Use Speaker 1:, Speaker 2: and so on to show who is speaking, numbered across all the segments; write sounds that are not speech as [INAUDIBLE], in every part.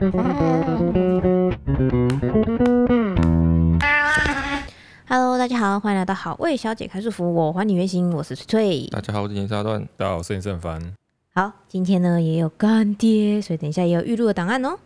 Speaker 1: Hello，大家好，欢迎来到好味小姐开束缚，我还你原形，我是翠翠。
Speaker 2: 大家好，我是严沙段。
Speaker 3: 大家好，我是郑凡。
Speaker 1: 好，今天呢也有干爹，所以等一下也有预录的档案哦。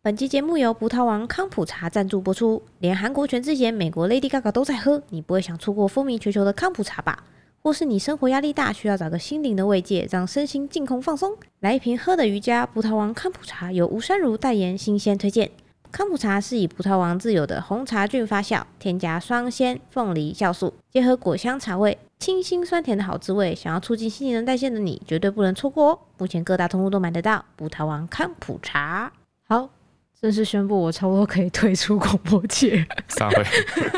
Speaker 1: 本期节目由葡萄王康普茶赞助播出，连韩国全智贤、美国 Lady Gaga 都在喝，你不会想错过风靡全球的康普茶吧？或是你生活压力大，需要找个心灵的慰藉，让身心净空放松？来一瓶喝的瑜伽，葡萄王康普茶由吴珊如代言，新鲜推荐。康普茶是以葡萄王自有的红茶菌发酵，添加双鲜、凤梨酵素，结合果香茶味，清新酸甜的好滋味。想要促进新陈代谢的你，绝对不能错过哦！目前各大通路都买得到葡萄王康普茶。好，正式宣布，我差不多可以退出广播界。
Speaker 2: 散会。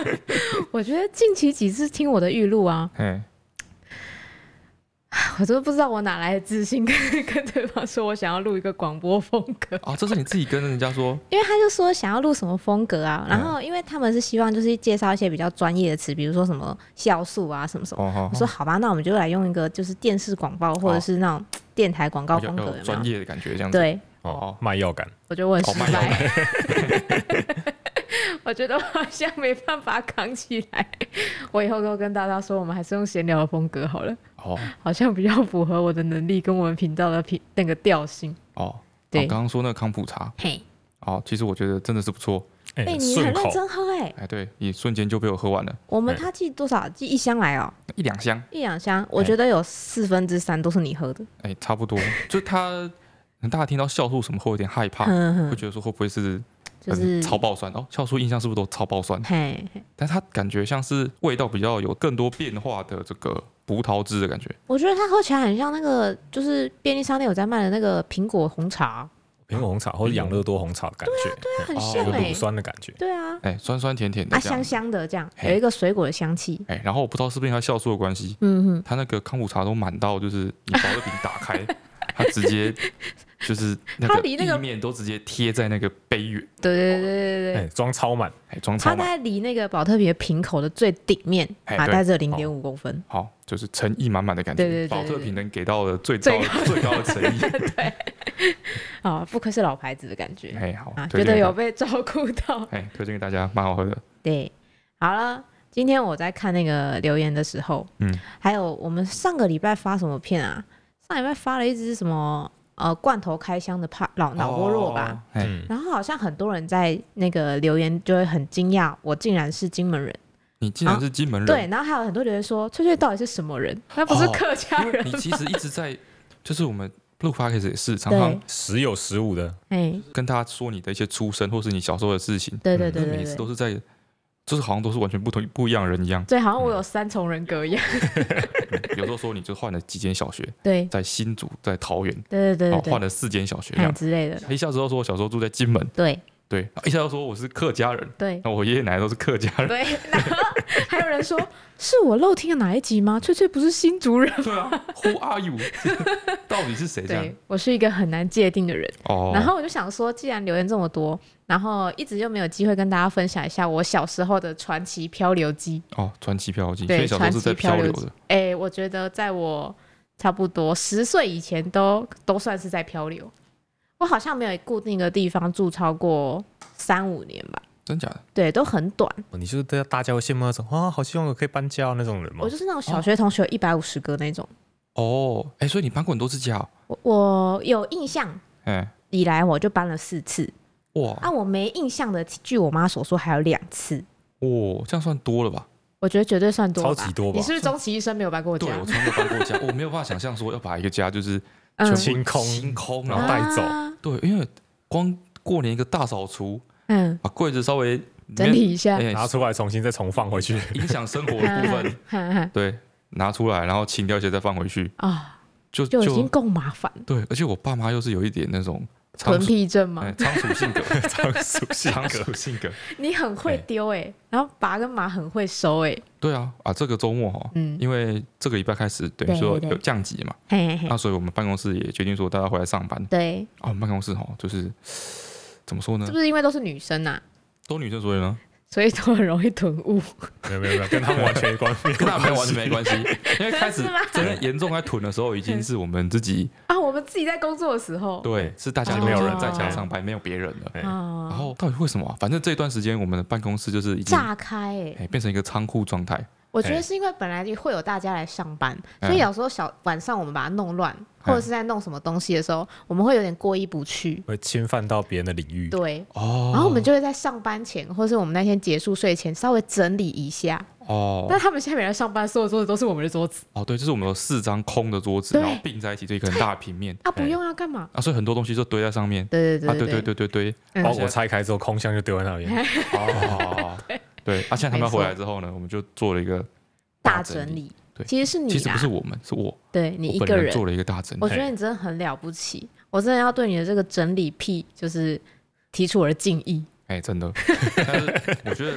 Speaker 2: [LAUGHS]
Speaker 1: 我觉得近期几次听我的预录啊。[LAUGHS] 我都不知道我哪来的自信跟 [LAUGHS] 跟对方说，我想要录一个广播风格。
Speaker 2: 啊、哦，这是你自己跟人家说，[LAUGHS]
Speaker 1: 因为他就说想要录什么风格啊，然后因为他们是希望就是介绍一些比较专业的词，比如说什么酵素啊什么什么，哦、我说好吧，那我们就来用一个就是电视广告或者是那种电台广告风格，
Speaker 2: 专业的感觉这样子，
Speaker 1: 对，
Speaker 3: 哦，卖药感，
Speaker 1: 我觉得我很失败。我觉得我好像没办法扛起来，我以后都跟大家说，我们还是用闲聊的风格好了。哦，好像比较符合我的能力跟我们频道的频那个调性。哦，对，我刚刚说那个康普茶，嘿，哦，其实我觉得真的是不错。哎、欸，你很认真喝哎、欸。哎，对，你瞬间就被我喝完了。我们他寄多少？寄一箱来哦。一两箱。一两箱，我觉得有四分之三都是你喝的。哎、欸，差不多。[LAUGHS] 就他，大家听到酵素什么会有点害怕，会觉得说会不会是？就是超爆酸哦，酵素印象是不是都超爆酸？嘿，但他感觉像是味道比较有更多变化的这个葡萄汁的感觉。我觉得它喝起来很像那个，就是便利商店有在卖的那个苹果红茶，
Speaker 3: 苹果红茶或者养乐多红茶的感觉，
Speaker 1: 对啊，对啊，很像哎，乳
Speaker 3: 酸的感觉，
Speaker 1: 对啊，
Speaker 3: 哎，
Speaker 2: 酸酸甜甜的，啊，
Speaker 1: 香香的这样，有一个水果的香气。
Speaker 2: 哎，然后我不知道是不是因为它酵素的关系，嗯哼，它那个康普茶都满到，就是你保乐瓶打开。[LAUGHS] 它直接就是那个立面都直接贴在那个杯缘，
Speaker 1: 对对对对对，
Speaker 3: 装超满，
Speaker 2: 装超满。
Speaker 1: 它在离那个宝特瓶的瓶口的最顶面，啊，带着零点五公分，
Speaker 2: 好，就是诚意满满的感觉。对对对，宝特瓶能给到的最高最高的诚意，[LAUGHS] 对，
Speaker 1: 啊，不愧是老牌子的感觉，
Speaker 2: 哎，好
Speaker 1: 啊，觉得有被照顾到，
Speaker 2: 哎，推荐给大家，蛮好喝的。[LAUGHS]
Speaker 1: 对，好了，今天我在看那个留言的时候，嗯，还有我们上个礼拜发什么片啊？上礼拜发了一支什么呃罐头开箱的怕老脑波弱吧，嗯，然后好像很多人在那个留言就会很惊讶，我竟然是金门人，
Speaker 2: 你竟然是金门人，
Speaker 1: 对，然后还有很多留言说翠翠到底是什么人？他不是客家人，
Speaker 2: 你其实一直在就是我们录 podcast 也是常常
Speaker 3: 时有时无的，
Speaker 1: 哎，
Speaker 2: 跟他说你的一些出身或是你小时候的事情，
Speaker 1: 对对对，
Speaker 2: 每次都是在。就是好像都是完全不同不一样的人一样，
Speaker 1: 对，好像我有三重人格一样。
Speaker 2: 嗯、有时候说你就换了几间小学，[LAUGHS]
Speaker 1: 对，
Speaker 2: 在新竹，在桃园，
Speaker 1: 对对对，
Speaker 2: 换了四间小学这样。
Speaker 1: 之类的。
Speaker 2: 一下之后说我小时候住在金门，对对，一下又说我是客家人，
Speaker 1: 对，
Speaker 2: 那我爷爷奶奶都是客家人，
Speaker 1: 对。[LAUGHS] 然后还有人说是我漏听了哪一集吗？翠翠不是新族人，
Speaker 2: 对啊，[LAUGHS] Who are you？[LAUGHS] 到底是谁？对，
Speaker 1: 我是一个很难界定的人。哦，然后我就想说，既然留言这么多。然后一直就没有机会跟大家分享一下我小时候的传奇漂流记
Speaker 2: 哦，传奇漂流记，对，传奇漂流的。
Speaker 1: 哎，我觉得在我差不多十岁以前都都算是在漂流。我好像没有固定的地方住超过三五年吧？
Speaker 2: 真假的？
Speaker 1: 对，都很短。
Speaker 3: 你是不是大家会羡慕那种啊？好希望我可以搬家那种人吗？
Speaker 1: 我就是那种小学同学一百五十个那种。
Speaker 2: 哦，哎，所以你搬过很多次家？
Speaker 1: 我我有印象，哎，以来我就搬了四次。哇！啊，我没印象的，据我妈所说，还有两次。
Speaker 2: 哇，这样算多了吧？
Speaker 1: 我觉得绝对算多，
Speaker 3: 超级多吧？
Speaker 1: 你是不是终其一生没有搬过家？
Speaker 2: 对，我从没有搬过家，我没有办法想象说要把一个家就是
Speaker 3: 全清空、
Speaker 2: 清空，
Speaker 3: 然后带走。
Speaker 2: 对，因为光过年一个大扫除，嗯，把柜子稍微
Speaker 1: 整理一下，
Speaker 3: 拿出来重新再重放回去，[LAUGHS]
Speaker 2: 影响生活的部分，对，拿出来然后清掉一些再放回去啊，就
Speaker 1: 就已经够麻烦。
Speaker 2: 对，而且我爸妈又是有一点那种。
Speaker 1: 囤癖症吗？
Speaker 2: 仓鼠性格，[LAUGHS] 仓鼠仓鼠性格。
Speaker 1: 你很会丢哎，然后拔跟马很会收哎。
Speaker 2: 对啊，啊，这个周末哈，嗯，因为这个礼拜开始等于说有降级嘛，那所以我们办公室也决定说大家回来上班。
Speaker 1: 对，
Speaker 2: 啊，我们办公室哈，就是怎么说呢？
Speaker 1: 是不是因为都是女生呐？
Speaker 2: 都女生所以呢？
Speaker 1: 所以都很容易囤物。
Speaker 3: 没有没有没有，跟他们完全没关系，[LAUGHS]
Speaker 2: 跟他们完全没关系。因为开始 [LAUGHS] 真的严重在囤的时候，已经是我们自己
Speaker 1: 啊，我们自己在工作的时候，
Speaker 2: 对，是大家都没有人在家上班，没有别人了。然后到底为什么？反正这段时间我们的办公室就是已经
Speaker 1: 炸开，哎，
Speaker 2: 变成一个仓库状态。
Speaker 1: 我觉得是因为本来就会有大家来上班，所以有时候小晚上我们把它弄乱，或者是在弄什么东西的时候，我们会有点过意不去，
Speaker 3: 会侵犯到别人的领域。
Speaker 1: 对，哦，然后我们就会在上班前，或是我们那天结束睡前稍微整理一下。哦，那他们现在没来上班，所有桌子都是我们的桌子。
Speaker 2: 哦，对，就是我们有四张空的桌子，然后并在一起，这一个很大的平面。
Speaker 1: 啊，不用要干嘛？
Speaker 2: 啊，所以很多东西就堆在上面。
Speaker 1: 对对对
Speaker 2: 对对对对对，
Speaker 3: 包裹拆开之后，空箱就丢在那边。[LAUGHS]
Speaker 2: 哦，[LAUGHS] 对，啊，现在他们回来之后呢，我们就做了一个。
Speaker 1: 大整理，对，其实是你，
Speaker 2: 其实不是我们，是我，
Speaker 1: 对你一个人
Speaker 2: 做了一个大整理。
Speaker 1: 我觉得你真的很了不起，我真的要对你的这个整理癖，就是提出我的敬意。
Speaker 2: 哎，真的，[LAUGHS] 但是我觉得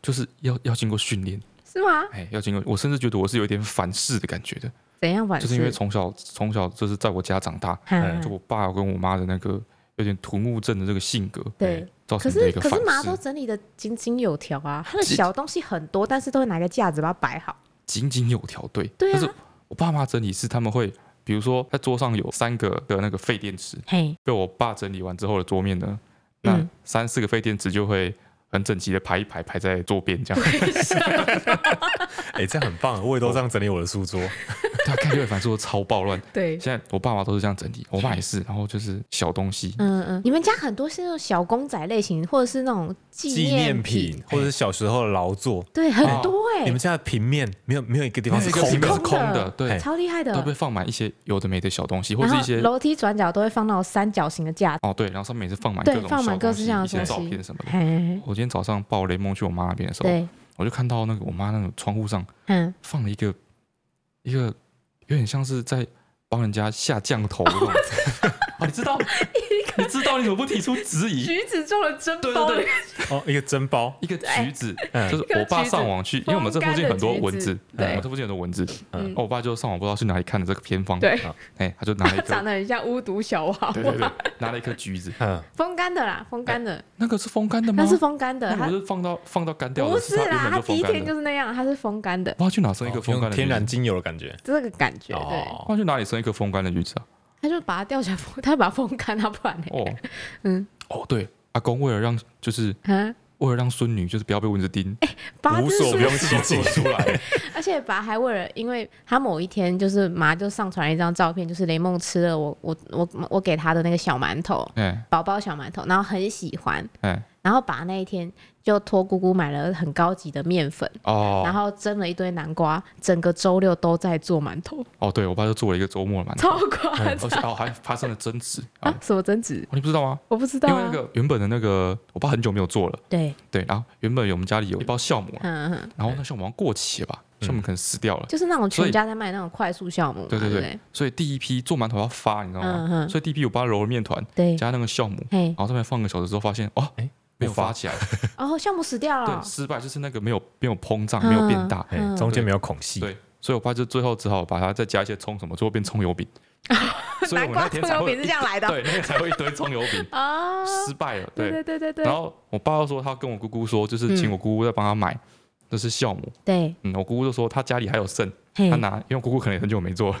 Speaker 2: 就是要要经过训练，
Speaker 1: 是吗？
Speaker 2: 哎，要经过，我甚至觉得我是有点反噬的感觉的。
Speaker 1: 怎样反噬？
Speaker 2: 就是因为从小从小就是在我家长大，就我爸跟我妈的那个有点土木症的这个性格，
Speaker 1: 对，
Speaker 2: 造成的一个反噬。
Speaker 1: 可是麻都整理的井井有条啊，她的小东西很多，但是都会拿个架子把它摆好。
Speaker 2: 井井有条，对。对啊。但是我爸妈整理是他们会，比如说在桌上有三个的那个废电池，嘿，被我爸整理完之后的桌面呢，那三四个废电池就会很整齐的排一排，排在桌边这样。
Speaker 3: 哎、欸，这样很棒，我也都这样整理我的书桌。[LAUGHS]
Speaker 2: 他看起来反正说超暴乱。
Speaker 1: 对，
Speaker 2: 现在我爸爸都是这样整理，我爸也是，然后就是小东西。
Speaker 1: 嗯嗯，你们家很多是那种小公仔类型，或者是那种纪念品，
Speaker 3: 或者是小时候的劳作。
Speaker 1: 对，很多哎。
Speaker 3: 你们家的平面没有没有一个地方是空
Speaker 2: 的，是空的，对，
Speaker 1: 超厉害的。
Speaker 2: 都会放满一些有的没的小东西，或者一些
Speaker 1: 楼梯转角都会放那种三角形的架子。
Speaker 2: 哦，对，然后上面也是放满各种
Speaker 1: 放满各式各样的东西，
Speaker 2: 照片什么的。我今天早上抱雷蒙去我妈那边的时候，我就看到那个我妈那个窗户上，嗯，放了一个一个。有点像是在帮人家下降头的样子，[LAUGHS] 你知道？[LAUGHS] 你知道你怎么不提出质疑？
Speaker 1: 橘子做了真包，对对。对，
Speaker 3: 哦，一个真包，
Speaker 2: 一个橘子，就是我爸上网去，因为我们这附近很多蚊子，对。我们这附近很多蚊子，嗯，我爸就上网不知道去哪里看的这个偏方，
Speaker 1: 对，
Speaker 2: 哎，他就拿了一个 [LAUGHS]
Speaker 1: 长得很像巫毒小娃
Speaker 2: 娃，拿了一颗橘子，嗯，
Speaker 1: 风干的啦，风干的，
Speaker 2: 那个是风干的吗？
Speaker 1: 那是风干的，
Speaker 2: 不是放到放到干掉的，
Speaker 1: 不是啦，它第一天就是那样，它是风干的，
Speaker 2: 不知道去哪生一个风干的，
Speaker 3: 天然精油的感觉，
Speaker 1: 这个感觉，对，
Speaker 2: 不知道去哪里生一颗风干的橘子啊？
Speaker 1: 他就把它吊起来，[LAUGHS] 他把它风干，他不然呢？哦，嗯，
Speaker 2: 哦，对，阿公为了让就是，为了让孙女就是不要被蚊子叮，哎，
Speaker 3: 无所不用其极出来。[LAUGHS]
Speaker 1: 而且爸还为了，因为他某一天就是妈就上传了一张照片，就是雷梦吃了我我我我给他的那个小馒头，嗯，宝宝小馒头，然后很喜欢，嗯，然后把那一天。就托姑姑买了很高级的面粉哦，然后蒸了一堆南瓜，整个周六都在做馒头。
Speaker 2: 哦，对，我爸就做了一个周末的馒头，
Speaker 1: 超夸张，
Speaker 2: 哦，还发生了争执 [LAUGHS]
Speaker 1: 啊？什么争执？
Speaker 2: 你不知道吗？
Speaker 1: 我不知道，
Speaker 2: 因为那个原本的那个，我爸很久没有做了，对对，然后原本我们家里有一包酵母，嗯嗯，然后那酵母过期了吧？酵母可能死掉了，
Speaker 1: 就是那种全家在卖那种快速酵母，对对对，
Speaker 2: 所以第一批做馒头要发，你知道吗？所以第一批我爸揉了面团，对，加那个酵母，然后上面放个小时之后发现，哦，哎。没有发起来，
Speaker 1: 然 [LAUGHS] 后，酵母死掉了。
Speaker 2: 对，失败就是那个没有没有膨胀，没有变大，
Speaker 3: 中间没有孔隙。
Speaker 2: 对，所以我爸就最后只好把它再加一些葱什么，最后变葱油饼。[LAUGHS]
Speaker 1: 南瓜葱油饼 [LAUGHS] 是这样来的。
Speaker 2: 对，那个才会一堆葱油饼。啊，失败了。对对对对对。然后我爸又说，他跟我姑姑说，就是请我姑姑再帮他买，这是酵母。对，嗯，我姑姑就说他家里还有剩，他拿，因为姑姑可能很久没做了，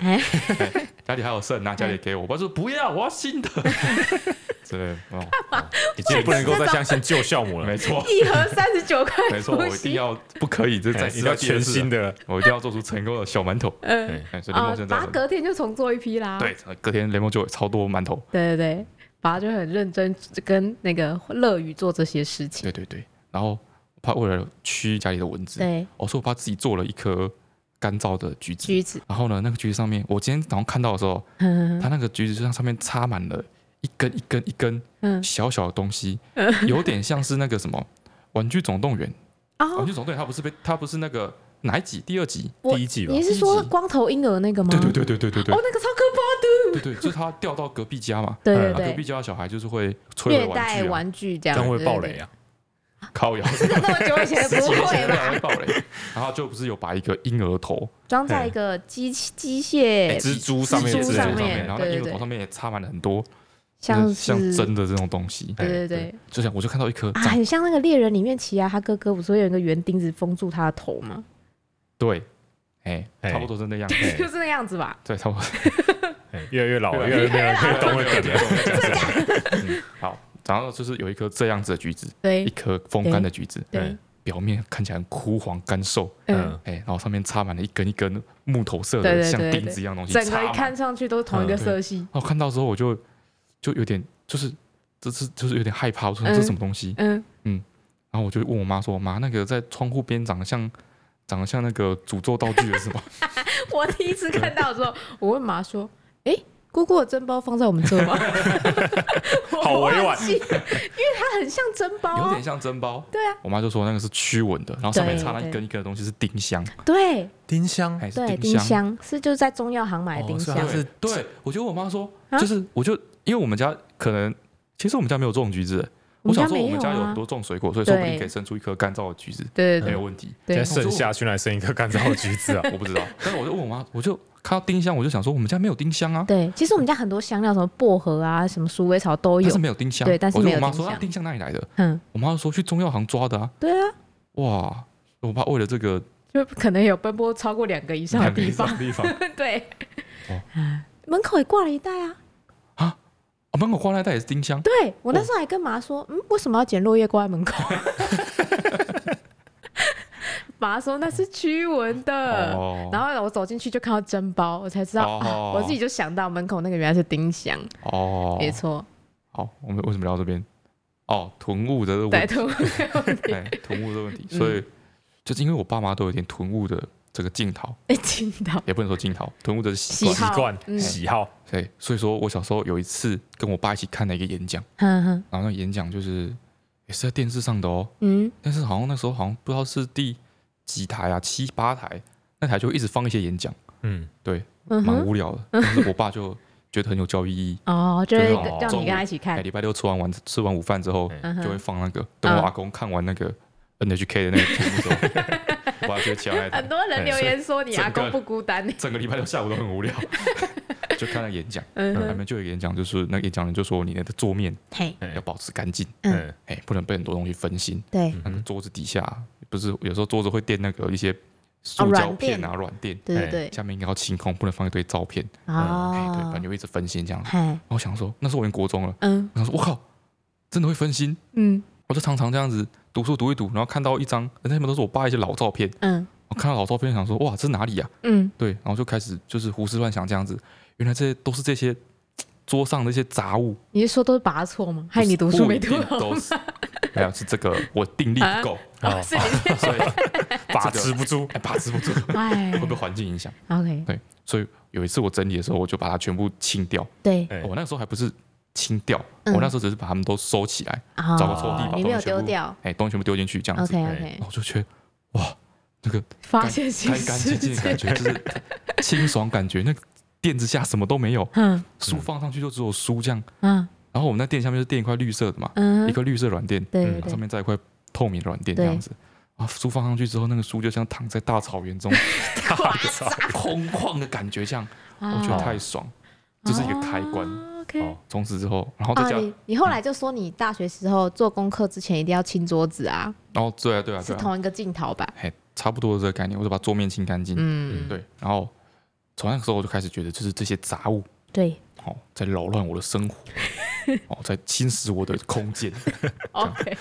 Speaker 2: 家里还有剩，拿家里给我。我爸说不要，我要新的。[LAUGHS] 对，哦，
Speaker 3: 已经不能够再相信旧酵母了。[LAUGHS]
Speaker 2: 没错，
Speaker 1: 一盒三十九块。
Speaker 2: 没错，我一定要不可以，这再次要全新的，我一定要做出成功的小馒头。嗯，所以雷蒙现在，
Speaker 1: 爸隔天就重做一批啦。
Speaker 2: 对，隔天雷蒙就有超多馒头。
Speaker 1: 对对对，爸就很认真跟那个乐于做这些事情。
Speaker 2: 对对对，然后怕为了驱家里的蚊子，对，我说我怕自己做了一颗干燥的橘子。橘子。然后呢，那个橘子上面，我今天早上看到的时候，[LAUGHS] 它那个橘子就像上面插满了。一根一根一根，小小的东西，有点像是那个什么 [LAUGHS]《玩具总动员》啊，《玩具总动员》它不是被它不是那个哪一集？第二集？第一集吧？
Speaker 1: 你是说光头婴儿那个吗？
Speaker 2: 对对对对对对对。
Speaker 1: 哦，那个超可怕
Speaker 2: 的。对对，就是他掉到隔壁家嘛。
Speaker 1: 对对对。
Speaker 2: 隔壁家的小孩就是会
Speaker 1: 虐待玩具，这样。
Speaker 3: 将会爆雷啊！
Speaker 2: 靠腰。[LAUGHS]
Speaker 1: 真的那么久以前不会吧？
Speaker 2: 爆雷。然后就不是有把一个婴儿头
Speaker 1: 装在一个机机械
Speaker 2: 蜘蛛上面，蜘蛛上面，然后婴儿头上面也插满了很多。
Speaker 1: 像
Speaker 2: 像真的这种东西。
Speaker 1: 对对对，
Speaker 2: 就像我就看到一颗
Speaker 1: 啊，很像那个猎人里面奇亚他哥哥不是会有一个圆钉子封住他的头吗？
Speaker 2: 对，哎，差不多是那样子，
Speaker 1: 就是那样子吧。
Speaker 2: 对，差不多。[LAUGHS]
Speaker 3: 越来越老了，越来越没有人懂了。
Speaker 2: 嗯，好，然后就是有一颗这样子的橘子，
Speaker 1: 对，
Speaker 2: 一颗风干的橘子，对，表面看起来枯黄干瘦，嗯，哎，然后上面插满了一根一根木头色的，像钉子一样东西，
Speaker 1: 整个一看上去都是同一个色系。
Speaker 2: 哦，看到之后我就就有点就是这是就是有点害怕，我说这是什么东西？嗯嗯，然后我就问我妈说，妈，那个在窗户边长得像长得像那个诅咒道具的是吗？[LAUGHS]
Speaker 1: 我第一次看到的时候，我问妈说。哎，姑姑的蒸包放在我们这吗？[LAUGHS]
Speaker 3: 好委婉，[LAUGHS]
Speaker 1: 因为它很像蒸包，
Speaker 2: 有点像蒸包。
Speaker 1: 对啊，
Speaker 2: 我妈就说那个是驱蚊的，然后上面插了一根一根的东西是丁香。
Speaker 1: 对，
Speaker 3: 丁香
Speaker 2: 还是
Speaker 1: 丁香？是就是在中药行买的丁香。
Speaker 2: 是，对，我觉得我妈说，就是我就因为我们家可能其实我们家没有种橘子，我想说我们家有很多种水果，所以说不定可以生出一颗干燥的橘子，
Speaker 1: 对，
Speaker 2: 没有问题。
Speaker 3: 现在剩下去来生一颗干燥的橘子啊？[LAUGHS]
Speaker 2: 我不知道，但是我就问我妈，我就。看到丁香，我就想说，我们家没有丁香啊。
Speaker 1: 对，其实我们家很多香料，什么薄荷啊，什么鼠尾草都有，
Speaker 2: 但是没有丁香。
Speaker 1: 对，但是没有
Speaker 2: 丁香。我妈说，啊，丁香哪里来的？嗯，我妈说去中药行抓的啊。
Speaker 1: 对啊。
Speaker 2: 哇，我爸为了这个，
Speaker 1: 就可能有奔波超过两个以上的地方。
Speaker 2: 地方。[LAUGHS]
Speaker 1: 对。门口也挂了一袋啊。
Speaker 2: 啊？门口挂那袋也是丁香？
Speaker 1: 对，我那时候还跟妈说，嗯，为什么要捡落叶挂在门口？[LAUGHS] 妈说那是驱蚊的，哦、然后我走进去就看到真包，我才知道、哦啊，我自己就想到门口那个原来是丁香。哦，没错。
Speaker 2: 好，我们为什么聊这边？哦，囤物的问题。
Speaker 1: 对，囤物的问题。
Speaker 2: 对，[LAUGHS] 囤物的问题。所以，就是因为我爸妈都有点囤物的这个镜头。[LAUGHS]
Speaker 1: 哎，镜头
Speaker 2: 也不能说镜头，囤物的习
Speaker 3: 习惯、喜好。
Speaker 2: 对，所以说我小时候有一次跟我爸一起看了一个演讲，然后那演讲就是也是在电视上的哦。嗯。但是好像那时候好像不知道是第。几台啊，七八台，那台就一直放一些演讲，嗯，对，蛮无聊的。但是我爸就觉得很有教育意义
Speaker 1: 哦，就是叫你跟他一起看。
Speaker 2: 礼拜六吃完晚吃完午饭之后，就会放那个。等我阿公看完那个 NHK 的那个节目 [LAUGHS] 我爸就会起来。
Speaker 1: 很多人留言说你阿公不孤单，
Speaker 2: 整个礼拜六下午都很无聊，[LAUGHS] 就看那演讲。嗯，里面就有演讲，就是那个演讲人就说你的桌面要保持干净，嗯，哎，不能被很多东西分心。对，那个桌子底下。不是有时候桌子会垫那个一些塑胶片啊，软垫，对对对，下面应该要清空，不能放一堆照片。哦，对，反正就一直分心这样子。然后想说，那时候我已经国中了，嗯，我想说，我靠，真的会分心。嗯，我就常常这样子读书读一读，然后看到一张，那些都是我爸一些老照片。嗯，我看到老照片，想说，哇，这是哪里呀？嗯，对，然后就开始就是胡思乱想这样子，原来这些都是这些桌上的一些杂物。
Speaker 1: 你是说都是拔错吗？害你读书没读好？
Speaker 2: 没有，是这个我定力不够，啊 [LAUGHS] 所以
Speaker 3: 把持不住，
Speaker 2: 把持不住，[LAUGHS] 会被环境影响。
Speaker 1: OK，
Speaker 2: 对，所以有一次我整理的时候，我就把它全部清掉。
Speaker 1: 对，
Speaker 2: 我那时候还不是清掉，我那时候只是把它们都收起来，找个抽屉把东西丢掉，哎，东西全部丢进去这样子。
Speaker 1: OK OK，
Speaker 2: 我就觉得哇，那个
Speaker 1: 发现新
Speaker 2: 干干净净的感觉，就是清爽感觉。那个垫子下什么都没有，嗯，书放上去就只有书这样，嗯。然后我们那垫下面是垫一块绿色的嘛，一个绿色软垫，对，上面再一块透明软垫这样子。啊，书放上去之后，那个书就像躺在大草原中，[LAUGHS] 空旷的感觉，这样我觉得太爽，这是一个开关。OK，从此之后，然后再讲，
Speaker 1: 你后来就说你大学时候做功课之前一定要清桌子啊。
Speaker 2: 哦，对啊，对啊，
Speaker 1: 是同一个镜头吧？
Speaker 2: 嘿，差不多的这个概念，我就把桌面清干净。嗯，对。然后从那个时候我就开始觉得，就是这些杂物，
Speaker 1: 对，
Speaker 2: 哦在扰乱我的生活。[LAUGHS] 哦，在侵蚀我的空间，[LAUGHS]
Speaker 1: OK，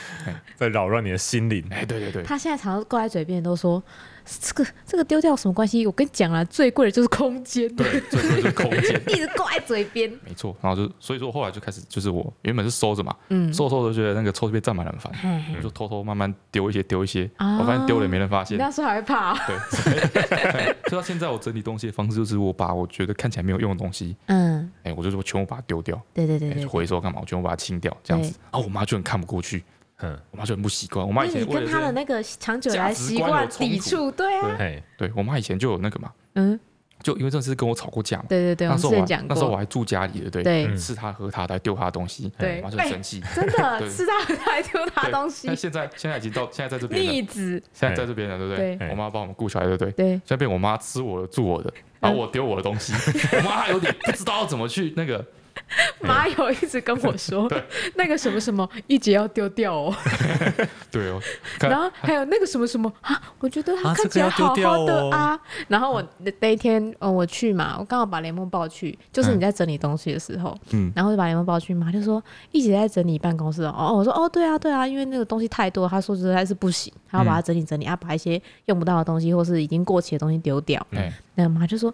Speaker 3: 在扰乱你的心灵。
Speaker 2: 哎，对对对，
Speaker 1: 他现在常常挂在嘴边，都说。这个这个丢掉有什么关系？我跟你讲啊，最贵的就是空间。
Speaker 2: 对，最贵就是空间，[LAUGHS]
Speaker 1: 一直挂在嘴边。
Speaker 2: 没错，然后就所以说后来就开始，就是我原本是收着嘛，嗯，收收的觉得那个抽屉被占满了很烦，我就偷偷慢慢丢一些，丢一些。我发现丢了也没人发现。
Speaker 1: 你那时候还怕？
Speaker 2: 对。[LAUGHS] 所以到现在我整理东西的方式就是，我把我觉得看起来没有用的东西，嗯，哎，我就说全部把它丢掉。
Speaker 1: 对对对，
Speaker 2: 回收干嘛？我全部把它清掉，这样子。然后我妈就很看不过去。嗯，我妈就很不习惯。我妈以前
Speaker 1: 你跟她的那个长久来习惯抵触，对啊，
Speaker 2: 对，对我妈以前就有那个嘛，嗯，就因为这次跟我吵过架嘛，
Speaker 1: 对对对，
Speaker 2: 那时候我那时候我还住家里的，对，对，吃她喝她，还丢她的东西，对，我妈就很生气，
Speaker 1: 真的 [LAUGHS] 吃她喝她还丢她东西。
Speaker 2: 那现在现在已经到现在在这边
Speaker 1: 逆子，
Speaker 2: 现在在这边了，对不对？我妈帮我们顾小孩，对不对？对，现在变我妈吃我的住我的，然后我丢我的东西，[LAUGHS] 我妈还有点不知道怎么去那个。[LAUGHS]
Speaker 1: 妈有一直跟我说，那个什么什么一节要丢掉哦。[LAUGHS]
Speaker 2: 对哦。[LAUGHS]
Speaker 1: 然后还有那个什么什么啊，我觉得它看起来好好的啊。然后我那一天哦，我去嘛，我刚好把联盟抱去，就是你在整理东西的时候，嗯，然后就把联盟抱去嘛，就说一直在整理办公室哦。哦我说哦，对啊，对啊，因为那个东西太多，他说实在是不行，他要把它整理整理啊，把一些用不到的东西或是已经过期的东西丢掉。嗯，那妈就说，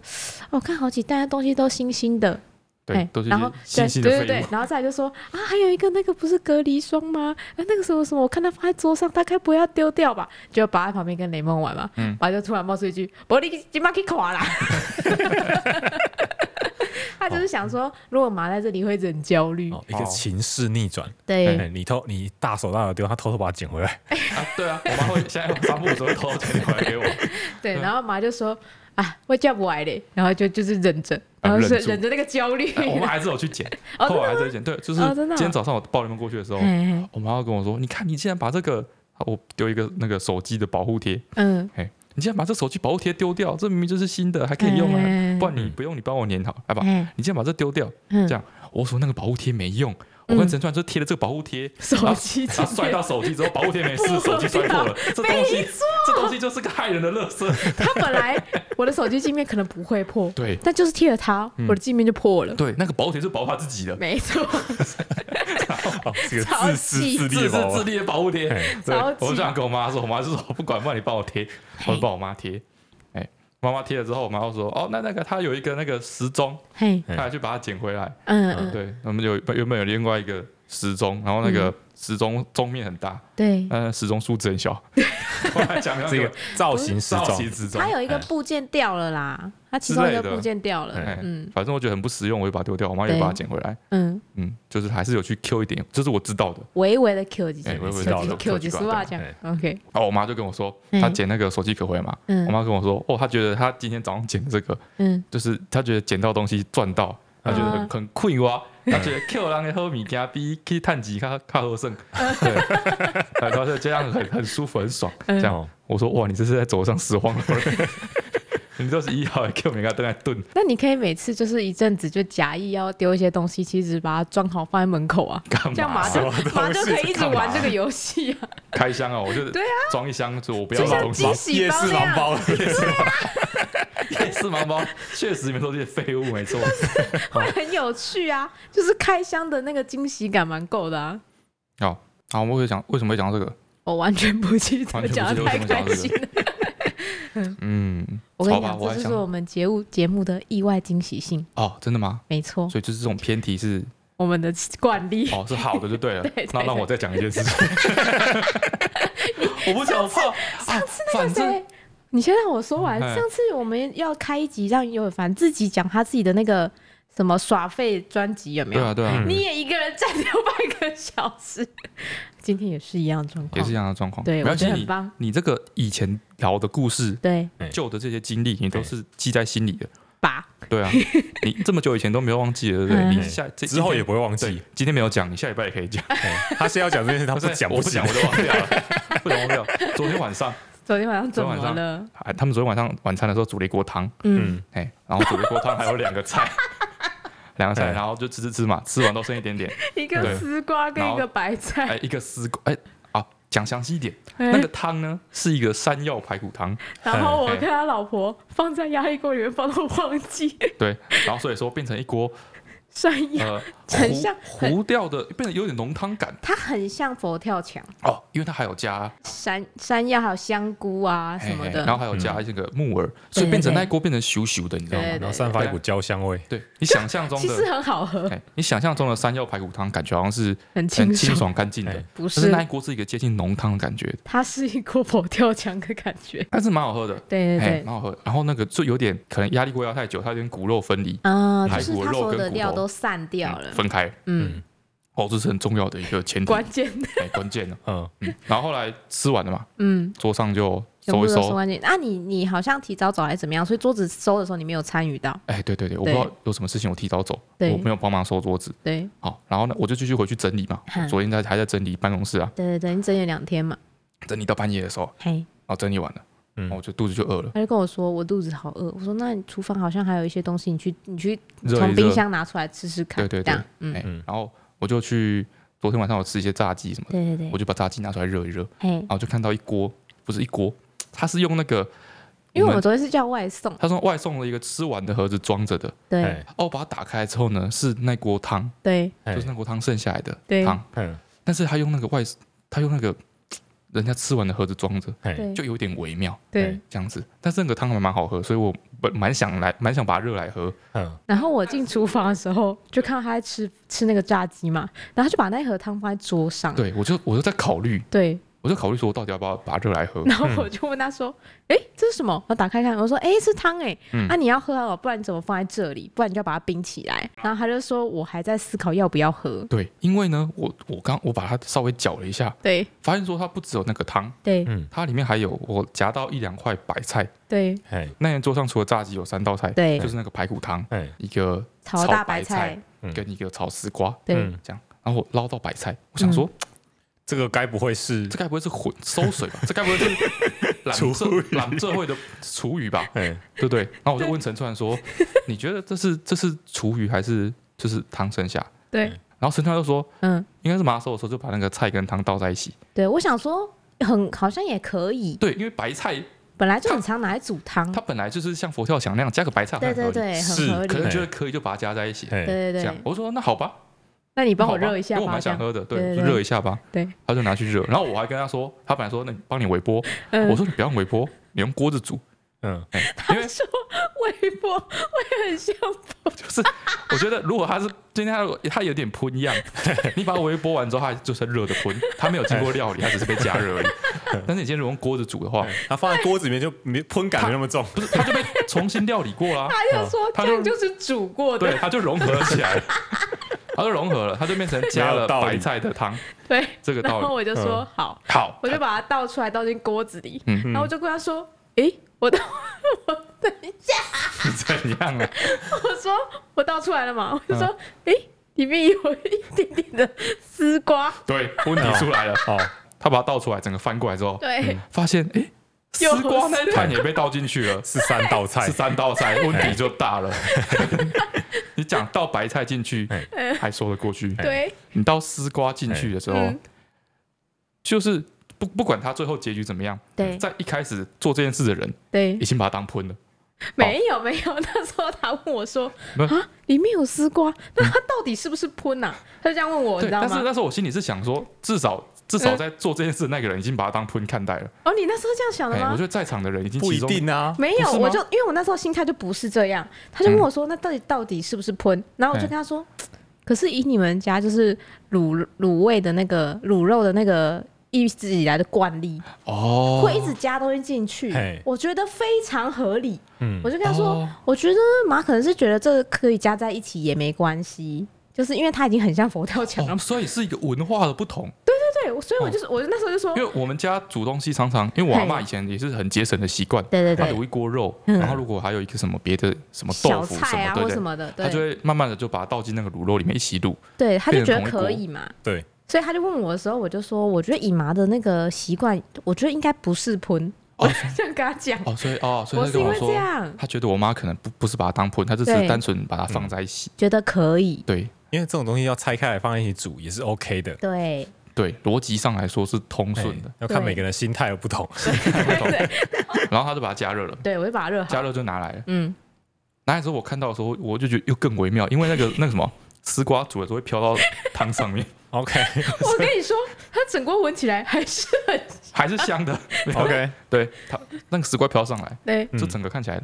Speaker 1: 我看好几袋东西都新新的。
Speaker 2: 对，都是
Speaker 1: 然后对对对对，然后再来就说啊，还有一个那个不是隔离霜吗？那个什么什么，我看他放在桌上，大概不会要丢掉吧？就把在旁边跟雷梦玩嘛。嗯，然后就突然冒出一句：“玻璃今晚可以垮啦。[LAUGHS] ”他就是想说，如果麻在这里会很焦虑。
Speaker 3: 一个情势逆转，
Speaker 1: 对，
Speaker 3: 你偷你大手大脚丢，他偷偷把它捡回来。
Speaker 2: 啊，对啊，我妈会现在发布的时候偷偷捡回来给我。[LAUGHS]
Speaker 1: 对，然后妈就说。啊，我叫不来的，然后就就是忍着，然后是忍着那个焦虑。
Speaker 2: 我们还是有去捡，[LAUGHS] 后来还是有捡。对，就是今天早上我抱你们过去的时候，我妈要跟我说：“你看，你竟然把这个，我丢一个那个手机的保护贴，嗯，哎，你竟然把这手机保护贴丢掉，这明明就是新的，还可以用啊，不然你不用，你帮我粘好，好吧？你竟然把这丢掉，这样，我说那个保护贴没用。”我跟陈川就贴了这个保护贴，
Speaker 1: 手机
Speaker 2: 然后摔到手机之后，保护贴没事，[LAUGHS] 手机摔破了。这东西，这东西就是个害人的垃圾。
Speaker 1: 他本来我的手机镜面可能不会破，[LAUGHS]
Speaker 2: 对，
Speaker 1: 但就是贴了它，我的镜面就破了。
Speaker 2: 对，那个保护贴是保护他自己的，
Speaker 1: 没错。[LAUGHS]
Speaker 3: 这个自私自利、
Speaker 2: 自私自利的保护贴。对，我就这样跟我妈说，我妈就说不管，不然你帮我贴，我就帮我妈贴。妈妈贴了之后，我妈又说：“哦，那那个他有一个那个时钟，嘿，她还去把它捡回来。嗯嗯，对，我们有原本有另外一个时钟，然后那个时钟钟面很大，对，呃，时钟数字很小。[LAUGHS] 我来讲这个造型时钟，
Speaker 1: 它有一个部件掉了啦。”它其中一个部件掉了，
Speaker 2: 嗯，反正我觉得很不实用，我就把它丢掉。我妈也把它捡回来，嗯。嗯，就是还是有去 Q 一点，这是我知道的，
Speaker 1: 微微的 Q 几，
Speaker 2: 微微的
Speaker 1: Q 几，实话讲，OK。
Speaker 2: 然后我妈就跟我说，她捡那个手机壳回来嘛，我妈跟我说，哦，她觉得她今天早上捡的这个，嗯，就是她觉得捡到东西赚到，她觉得很很困哇，他觉得 Q 人的好物件比去探钱较较好胜，对，然后就这样很很舒服很爽，这样，我说哇，你这是在走上拾荒了。你都是一号，Q 每个都在炖。
Speaker 1: 那你可以每次就是一阵子就假意要丢一些东西，其实把它装好放在门口啊？这样马就马就可以一直玩这个游戏啊。
Speaker 2: 开箱啊，我就对啊，装一箱就我不要
Speaker 1: 老东西。[LAUGHS]
Speaker 3: 夜市盲包，
Speaker 2: 夜市盲包确实没错，这些废物没错，
Speaker 1: 会很有趣啊，就是开箱的那个惊喜感蛮够的啊。
Speaker 2: 好，好，我们会讲为什么会讲到这个？
Speaker 1: 我完全不记得，讲的太开心了。[LAUGHS] 嗯，我跟你讲，这就是我们节目节目的意外惊喜性
Speaker 2: 哦，真的吗？
Speaker 1: 没错，
Speaker 2: 所以就是这种偏题是
Speaker 1: 我们的惯例
Speaker 2: 哦，是好的就对了。[LAUGHS] 那让我再讲一件事情，[LAUGHS] 我不讲，我怕
Speaker 1: 上次那个谁，你先让我说完。上次我们要开一集让尤凡自己讲他自己的那个什么耍废专辑有没有？
Speaker 2: 对啊，对啊，
Speaker 1: 你也一个人站六百个小时。[LAUGHS] 今天也是一样的状况，
Speaker 2: 也是一样的状况。
Speaker 1: 对，我觉得很棒。
Speaker 2: 你这个以前聊的故事，
Speaker 1: 对，
Speaker 2: 旧的这些经历，你都是记在心里的
Speaker 1: 吧？
Speaker 2: 对啊，你这么久以前都没有忘记了，对不对？你下
Speaker 3: 之后也不会忘记。
Speaker 2: 今天没有讲，你下礼拜也可以讲。
Speaker 3: 他是要讲这件事，他不讲，
Speaker 2: 我不讲，我就忘掉了，不讲忘掉。昨天晚上，
Speaker 1: 昨天晚上怎么了？
Speaker 2: 他们昨天晚上晚餐的时候煮了一锅汤，嗯，哎，然后煮了一锅汤，还有两个菜。两个菜，然后就吃吃吃嘛，吃完都剩一点点。[LAUGHS]
Speaker 1: 一个丝瓜跟一个白菜。
Speaker 2: 哎，一个丝瓜，哎，啊，讲详细一点，那个汤呢是一个山药排骨汤。[LAUGHS]
Speaker 1: 然后我跟他老婆放在压力锅里面放到忘记。
Speaker 2: 对，然后所以说变成一锅。
Speaker 1: 山药很像
Speaker 2: 糊掉的，变得有点浓汤感。
Speaker 1: 它很像佛跳墙
Speaker 2: 哦，因为它还有加
Speaker 1: 山山药，还有香菇啊什么的，
Speaker 2: 然后还有加这个木耳，所以变成那一锅变成咻咻的，你知道吗？
Speaker 3: 然后散发一股焦香味。
Speaker 2: 对，你想象中的 [LAUGHS]
Speaker 1: 其实很好喝。
Speaker 2: 你想象中的山药排骨汤感觉好像是很清爽干净的，不是？那一锅是一个接近浓汤的感觉。
Speaker 1: 它是一锅佛跳墙的感觉，
Speaker 2: 但是蛮好喝的。
Speaker 1: 对对对，
Speaker 2: 蛮好喝。然后那个就有点可能压力锅压太久，它有点骨肉分离
Speaker 1: 啊，就是它所有的料都散掉了。
Speaker 2: 分开，嗯，哦，这是很重要的一个前提，
Speaker 1: 关键，
Speaker 2: 哎，关键的，[LAUGHS] 嗯。嗯，然后后来吃完了嘛，嗯，桌上就收一收，
Speaker 1: 关键。那你你好像提早走还是怎么样？所以桌子收的时候你没有参与到？
Speaker 2: 哎，对对对，我不知道有什么事情我提早走，我没有帮忙收桌子，
Speaker 1: 对，
Speaker 2: 好，然后呢，我就继续回去整理嘛，昨天在还在整理办公室啊，
Speaker 1: 对对对，你整理两天嘛，
Speaker 2: 整理到半夜的时候，嘿，哦，整理完了，然后我就肚子就饿了。
Speaker 1: 他就跟我说我肚子好饿。我说那你厨房好像还有一些东西，你去你去从冰箱拿出来吃吃看。
Speaker 2: 对对对，嗯。然后我就去昨天晚上我吃一些炸鸡什么的，
Speaker 1: 对对对，
Speaker 2: 我就把炸鸡拿出来热一热。然后就看到一锅，不是一锅，他是用那个。
Speaker 1: 因为我们昨天是叫外送，
Speaker 2: 他说外送了一个吃完的盒子装着的，
Speaker 1: 对。
Speaker 2: 哦，我把它打开之后呢，是那锅汤，
Speaker 1: 对，
Speaker 2: 就是那锅汤剩下来的汤，但是他用那个外，他用那个人家吃完的盒子装着，就有点微妙，
Speaker 1: 对，这
Speaker 2: 样子。但是那个汤还蛮好喝，所以我蛮想来，蛮想把它热来喝。
Speaker 1: 嗯然后我进厨房的时候，就看到他在吃吃那个炸鸡嘛，然后他就把那一盒汤放在桌上。
Speaker 2: 对，我就我就在考虑，
Speaker 1: 对。
Speaker 2: 我就考虑说，我到底要不要把它热来喝？[LAUGHS]
Speaker 1: 然后我就问他说：“哎、欸，这是什么？”我打开看，我说：“哎、欸，是汤哎、欸。嗯”啊，你要喝哦，不然你怎么放在这里？不然你就要把它冰起来。然后他就说：“我还在思考要不要喝。”
Speaker 2: 对，因为呢，我我刚我把它稍微搅了一下，
Speaker 1: 对，
Speaker 2: 发现说它不只有那个汤，
Speaker 1: 对，嗯
Speaker 2: 它里面还有我夹到一两块白菜，
Speaker 1: 对，
Speaker 2: 那天桌上除了炸鸡有三道菜，
Speaker 1: 对，
Speaker 2: 就是那个排骨汤，一个
Speaker 1: 炒大白菜，
Speaker 2: 跟一个炒丝瓜，
Speaker 1: 对，
Speaker 2: 这样。然后我捞到白菜，我想说。
Speaker 3: 这个该不会是？
Speaker 2: 这该不会是混馊水吧？[LAUGHS] 这该不会是懒社懒社会的厨余吧？[LAUGHS] 对不对？然后我就问陈川说：“ [LAUGHS] 你觉得这是这是厨余还是就是汤剩下？”
Speaker 1: 对。
Speaker 2: 然后陈川就说：“嗯，应该是妈收的时候就把那个菜跟汤倒在一起。”
Speaker 1: 对，我想说很好像也可以。
Speaker 2: 对，因为白菜
Speaker 1: 本来就很常拿来煮汤，
Speaker 2: 它本来就是像佛跳墙那样加个白菜，
Speaker 1: 对对对，很合理。
Speaker 2: 可能觉得可以就把它加在一起。对
Speaker 1: 对对，
Speaker 2: 这样我说那好吧。
Speaker 1: 那你帮我热一下吧，
Speaker 2: 因为我蛮想喝的，对，就热一下吧。
Speaker 1: 对，
Speaker 2: 他就拿去热，然后我还跟他说，他本来说那你帮你微波，我说你不要微波，你用锅子煮。嗯，
Speaker 1: 他说微波会很像，[LAUGHS]
Speaker 2: 就是我觉得如果他是今天他他有点喷样，[LAUGHS] 你把微波完之后，他就是热的喷，他没有经过料理，他只是被加热而已。[LAUGHS] 但是你今天如果用锅子煮的话，
Speaker 3: 他放在锅子里面就没喷感没那么重，
Speaker 2: 不是，他就被重新料理过啦。
Speaker 1: 他就说这样就是煮过的，
Speaker 2: 对，他就融合起来。它就融合了，它就变成加了白菜的汤。[LAUGHS]
Speaker 1: 对，
Speaker 2: 这个道理。
Speaker 1: 然后我就说好，
Speaker 2: 好，
Speaker 1: 我就把它倒出来，倒进锅子里。然后我就跟他说：“诶，我倒，我等一下。”
Speaker 2: 怎样啊？
Speaker 1: 我说我倒出来了嘛？我就说：“诶，里面有一点点的丝瓜。”对，
Speaker 2: 问题出来了。好，他把它倒出来，整个翻过来之后，
Speaker 1: 对，发
Speaker 2: 现诶，丝瓜那盘也被倒进去了，[LAUGHS]
Speaker 3: 是三道菜，
Speaker 2: 是三道菜，[LAUGHS] 问题就大了。[LAUGHS] 你讲倒白菜进去还说得过去，
Speaker 1: 对，
Speaker 2: 你倒丝瓜进去的时候，就是不不管他最后结局怎么样，
Speaker 1: 对，
Speaker 2: 在一开始做这件事的人，
Speaker 1: 对，
Speaker 2: 已经把他当喷了。
Speaker 1: 没有没有，那时候他问我说啊，里面有丝瓜，那他到底是不是喷啊？他就这样问我，你知道吗？
Speaker 2: 但是那时候我心里是想说，至少至少在做这件事的那个人已经把他当喷看待了。
Speaker 1: 哦，你那时候这样想的吗？
Speaker 2: 我觉得在场的人已经
Speaker 3: 不一定啊，
Speaker 1: 没有，我就因为我那时候心态就不是这样，他就问我说，那到底到底是不是喷？然后我就跟他说，可是以你们家就是卤卤味的那个卤肉的那个。一直以来的惯例哦，会一直加东西进去，我觉得非常合理。嗯，我就跟他说，我觉得马可能是觉得这个可以加在一起也没关系，就是因为它已经很像佛跳墙。了，
Speaker 2: 所以是一个文化的不同。
Speaker 1: 对对对，所以我就是我那时候就说，
Speaker 2: 因为我们家煮东西常常，因为我阿妈以前也是很节省的习惯，
Speaker 1: 对对对，
Speaker 2: 她有一锅肉，然后如果还有一个什么别的什么豆腐什么
Speaker 1: 什么的，
Speaker 2: 她就会慢慢的就把它倒进那个卤肉里面一起卤，
Speaker 1: 对，她就觉得可以嘛，
Speaker 2: 对。
Speaker 1: 所以他就问我的时候，我就说，我觉得以麻的那个习惯，我觉得应该不是喷。我这样跟他讲。
Speaker 2: 哦，所以哦，所以他跟我说，他觉得我妈可能不不是把它当喷，他只是单纯把它放在一起，
Speaker 1: 觉得可以。
Speaker 2: 对，
Speaker 3: 因为这种东西要拆开来放在一起煮也是 OK 的。
Speaker 1: 对
Speaker 2: 对，逻辑上来说是通顺的，
Speaker 3: 要看每个人的心态又 [LAUGHS] 不同。
Speaker 2: 然后他就把它加热了。
Speaker 1: 对，我就把它热好。
Speaker 2: 加热就拿来了。嗯。拿来之后，我看到的时候，我就觉得又更微妙，因为那个 [LAUGHS] 那个什么丝瓜煮的时候会飘到汤上面。[LAUGHS] OK，
Speaker 1: 我跟你说，它整锅闻起来还是很
Speaker 2: 还是香的。OK，对，它那个丝瓜飘上来，对，就整个看起来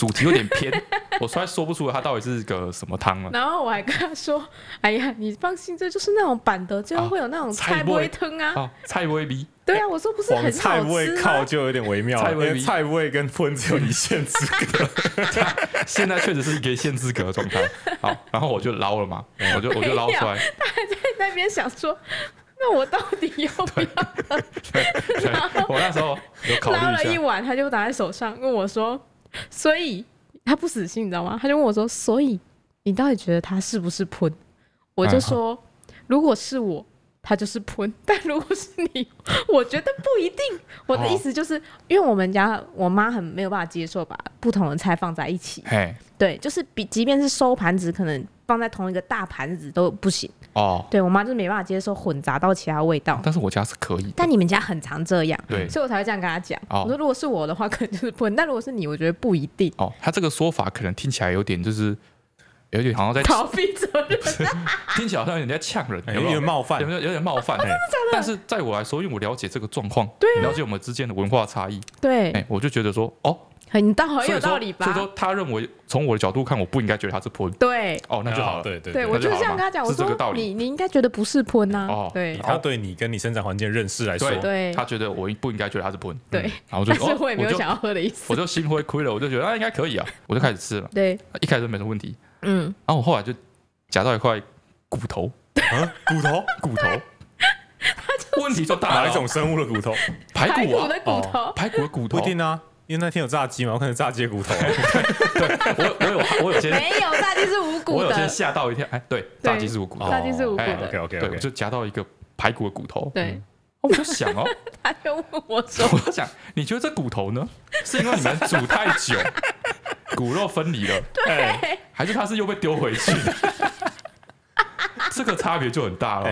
Speaker 2: 主题有点偏，[LAUGHS] 我实在说不出来它到底是个什么汤了。
Speaker 1: 然后我还跟他说：“哎呀，你放心，这就是那种板的，就会有那种菜味汤啊，
Speaker 2: 菜味味。”
Speaker 1: 对啊，我说不是很
Speaker 3: 菜味靠就有点微妙，菜味菜味跟荤只有一线之隔。
Speaker 2: 现在确实是一个一线之隔的状态。[LAUGHS] 好，然后我就捞了嘛，我就我就捞出来。
Speaker 1: 他还在那边想说，那我到底要不要喝？[LAUGHS]
Speaker 2: 我那时候有考虑一下，捞
Speaker 1: 了一碗，他就拿在手上问我说：“ [LAUGHS] 所以他不死心，你知道吗？”他就问我说：“所以你到底觉得他是不是喷？”我就说：“如果是我。”他就是喷。[LAUGHS] 但如果是你，我觉得不一定。我的意思就是，哦、因为我们家我妈很没有办法接受把不同的菜放在一起。嘿对，就是比即便是收盘子，可能放在同一个大盘子都不行。哦，对我妈就是没办法接受混杂到其他味道。
Speaker 2: 但是我家是可以。
Speaker 1: 但你们家很常这样，
Speaker 2: 对，
Speaker 1: 所以我才会这样跟他讲。哦、我说如果是我的话，可能就是喷。但如果是你，我觉得不一定。
Speaker 2: 哦，他这个说法可能听起来有点就是。有点好像在
Speaker 1: 逃避责任，[LAUGHS]
Speaker 2: 听起来好像有点在呛人，
Speaker 3: 有点冒犯，
Speaker 2: 有没有？有点冒犯？但是在我来说，因为我了解这个状况，了解我们之间的文化差异，
Speaker 1: 对，
Speaker 2: 我就觉得说，哦，
Speaker 1: 很道很有道理吧？
Speaker 2: 所以说，他认为从我的角度看，我不应该觉得他是喷，
Speaker 1: 对，
Speaker 2: 哦，那就好了，
Speaker 3: 对对
Speaker 1: 对，我就是这样跟他讲，我说你你应该觉得不是喷呐，哦，对，
Speaker 3: 他对你跟你生长环境的认识来说，
Speaker 1: 对，
Speaker 2: 他觉得我不应该觉得他是喷，
Speaker 1: 对，
Speaker 2: 然后就 [LAUGHS]
Speaker 1: 但是我也没有想要喝的意思，
Speaker 2: 我就心灰亏了，我就觉得那应该可以啊，我就开始吃了，
Speaker 1: 对，
Speaker 2: 一开始没什么问题。嗯，然后我后来就夹到一块骨头，
Speaker 3: 啊，骨头，[LAUGHS] 骨头，
Speaker 2: 问题就大
Speaker 3: 了。哪一种生物的骨头？
Speaker 2: 排骨
Speaker 1: 啊，骨头，
Speaker 2: 排骨的骨头。
Speaker 3: 不一定啊，因为那天有炸鸡嘛，我可能炸鸡骨头。[LAUGHS]
Speaker 2: 对，我我有我有些
Speaker 1: 没有炸鸡是无骨的，
Speaker 2: 我有些吓到一跳。哎，对，炸鸡是无骨的，
Speaker 1: 炸鸡是无骨的。
Speaker 3: OK OK OK，
Speaker 2: 就夹到一个排骨的骨头。
Speaker 1: 对，
Speaker 2: 我就想哦，[LAUGHS]
Speaker 1: 他就问我说，
Speaker 2: 我就想，你觉得这骨头呢，是因为你们煮太久？[LAUGHS] 骨肉分离了，[LAUGHS]
Speaker 1: 对，
Speaker 2: 还是他是又被丢回去？[LAUGHS] 这个差别就很大了。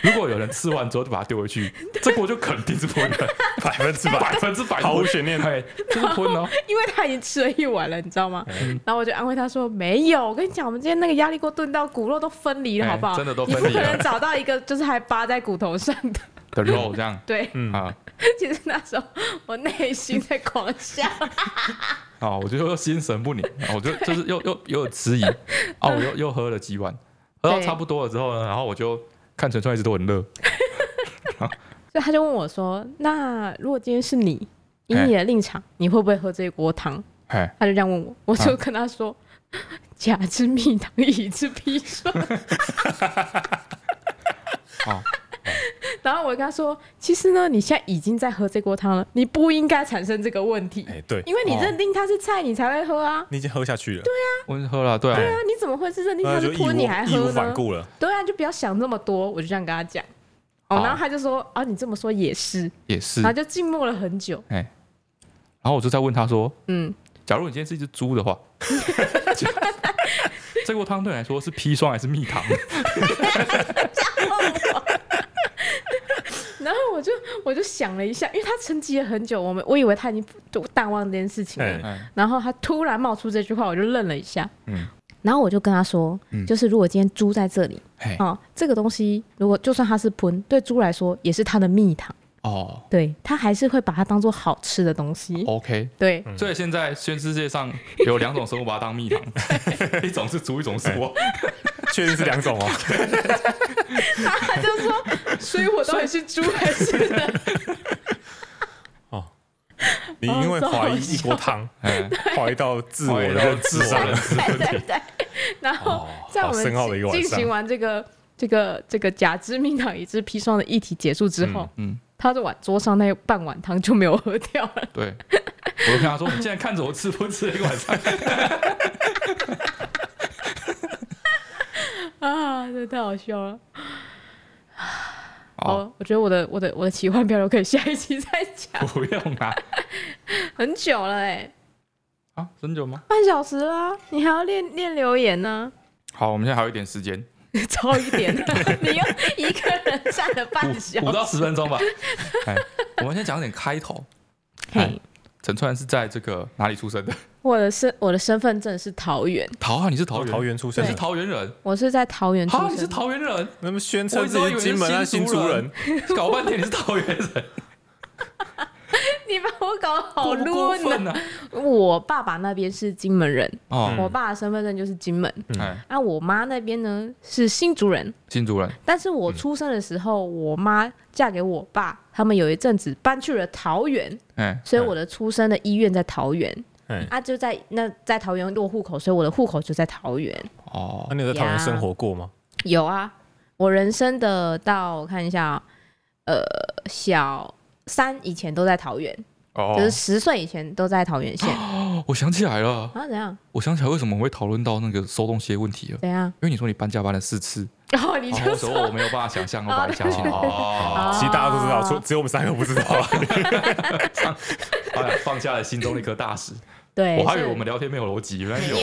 Speaker 2: 如果有人吃完之后就把它丢回去，这锅就肯定是喷的，
Speaker 3: 百分之百，
Speaker 2: 百分之百
Speaker 3: 毫无悬念，
Speaker 2: 对，就是喷哦。
Speaker 1: 因为他已经吃了一碗了，你知道吗？然后我就安慰他说：“没有，我跟你讲，我们今天那个压力锅炖到骨肉都分离了，好不好？
Speaker 2: 真的都分离了，
Speaker 1: 你不可能找到一个就是还扒在骨头上的
Speaker 2: 的肉这样。
Speaker 1: 对，嗯。啊，[LAUGHS] 其实那时候我内心在狂笑。[LAUGHS] ”
Speaker 2: 哦，我就又心神不宁，我就 [LAUGHS] 就是又又又有迟疑，哦，我又又喝了几碗，喝到差不多了之后呢，然后我就看陈川一直都很热，
Speaker 1: 所以他就问我说：“那如果今天是你，以你的立场，你会不会喝这一锅汤？”他就这样问我，我就跟他说：“甲之蜜糖，乙之砒霜。”然后我跟他说：“其实呢，你现在已经在喝这锅汤了，你不应该产生这个问题。
Speaker 3: 哎，对，
Speaker 1: 因为你认定它是菜，你才会喝啊。
Speaker 3: 你已经喝下去了。
Speaker 1: 对啊，
Speaker 2: 我已经喝了。对啊，
Speaker 1: 对啊，你怎么会是认定它是喷，你还喝呢？义无
Speaker 3: 反顾了。
Speaker 1: 对啊，就不要想那么多。我就这样跟他讲。哦，然后他就说：啊，你这么说也是，
Speaker 2: 也是。
Speaker 1: 然后就静默了很久。
Speaker 2: 哎，然后我就在问他说：嗯，假如你今天是一只猪的话，[LAUGHS] 这锅汤对你来说是砒霜还是蜜糖？” [LAUGHS] [LAUGHS]
Speaker 1: 然后我就我就想了一下，因为他沉寂了很久，我们我以为他已经淡忘这件事情了。嗯、然后他突然冒出这句话，我就愣了一下。嗯、然后我就跟他说，嗯、就是如果今天猪在这里，嗯、哦，这个东西如果就算它是喷，对猪来说也是它的蜜糖。哦，对，他还是会把它当做好吃的东西。
Speaker 2: OK，
Speaker 1: 对，
Speaker 2: 所以现在全世界上有两种生物把它当蜜糖，[LAUGHS] 一种是猪，一种是我，
Speaker 3: 确定是两种哦。
Speaker 1: 他就说，所以我到底是猪还是人？[LAUGHS]
Speaker 3: 哦，你因为怀疑一锅汤，怀疑到自我的认知上了，
Speaker 1: 对对对。[LAUGHS] 然后在我们进行完这个这个这个甲之蜜糖，乙之砒霜的议题结束之后，嗯。他的碗桌上那半碗汤就没有喝掉了。
Speaker 2: 对，我就跟他说：“你现在看着我吃不吃了一个晚上？” [LAUGHS] [LAUGHS]
Speaker 1: 啊，这太好笑了。好，我觉得我的我的我的奇幻漂流可以下一期再讲。
Speaker 2: 不用啦，[LAUGHS]
Speaker 1: 很久了哎。
Speaker 2: 啊，很久吗？
Speaker 1: 半小时啦，你还要练练留言呢。
Speaker 2: 好，我们现在还有一点时间。[LAUGHS]
Speaker 1: 超一点，你又一个人站了半小时，
Speaker 2: 五到十分钟吧。我们先讲点开头。嘿，陈川是在这个哪里出生的？
Speaker 1: 我的身我的身份证是桃园。
Speaker 2: 桃啊，你是桃园
Speaker 3: 桃园出生，
Speaker 2: 你是桃园人。
Speaker 1: 我是在桃园出生。
Speaker 2: 你是桃园人？
Speaker 3: 那么宣称自己金门啊，新竹人，[LAUGHS]
Speaker 2: 搞半天你是桃园人。[LAUGHS]
Speaker 1: 你把我搞好乱呢！我爸爸那边是金门人，我爸的身份证就是金门。那我妈那边呢是新竹人，
Speaker 2: 新竹人。
Speaker 1: 但是我出生的时候，我妈嫁给我爸，他们有一阵子搬去了桃园，嗯所以我的出生的医院在桃园。嗯啊，就在那在桃园落户口，所以我的户口就在桃园。
Speaker 3: 哦，那你有在桃园生活过吗？
Speaker 1: 有啊，我人生的到我看一下，呃，小。三以前都在桃园，就是十岁以前都在桃园县。[GASPS]
Speaker 2: 我想起来了
Speaker 1: 啊，怎样？
Speaker 2: 我想起来为什么会讨论到那个收东西的问题了？
Speaker 1: 怎样？因
Speaker 2: 为你说你搬家搬了四次，
Speaker 1: 哦，你就说
Speaker 2: 我没有办法想象，我把你想起来。[LAUGHS] 哦，
Speaker 3: 其实大家都知道，除只有我们三个不知道。
Speaker 2: 哎呀，放下了心中的一颗大石。
Speaker 1: 对，
Speaker 2: 我还以为我们聊天没有逻辑，原来有。[LAUGHS]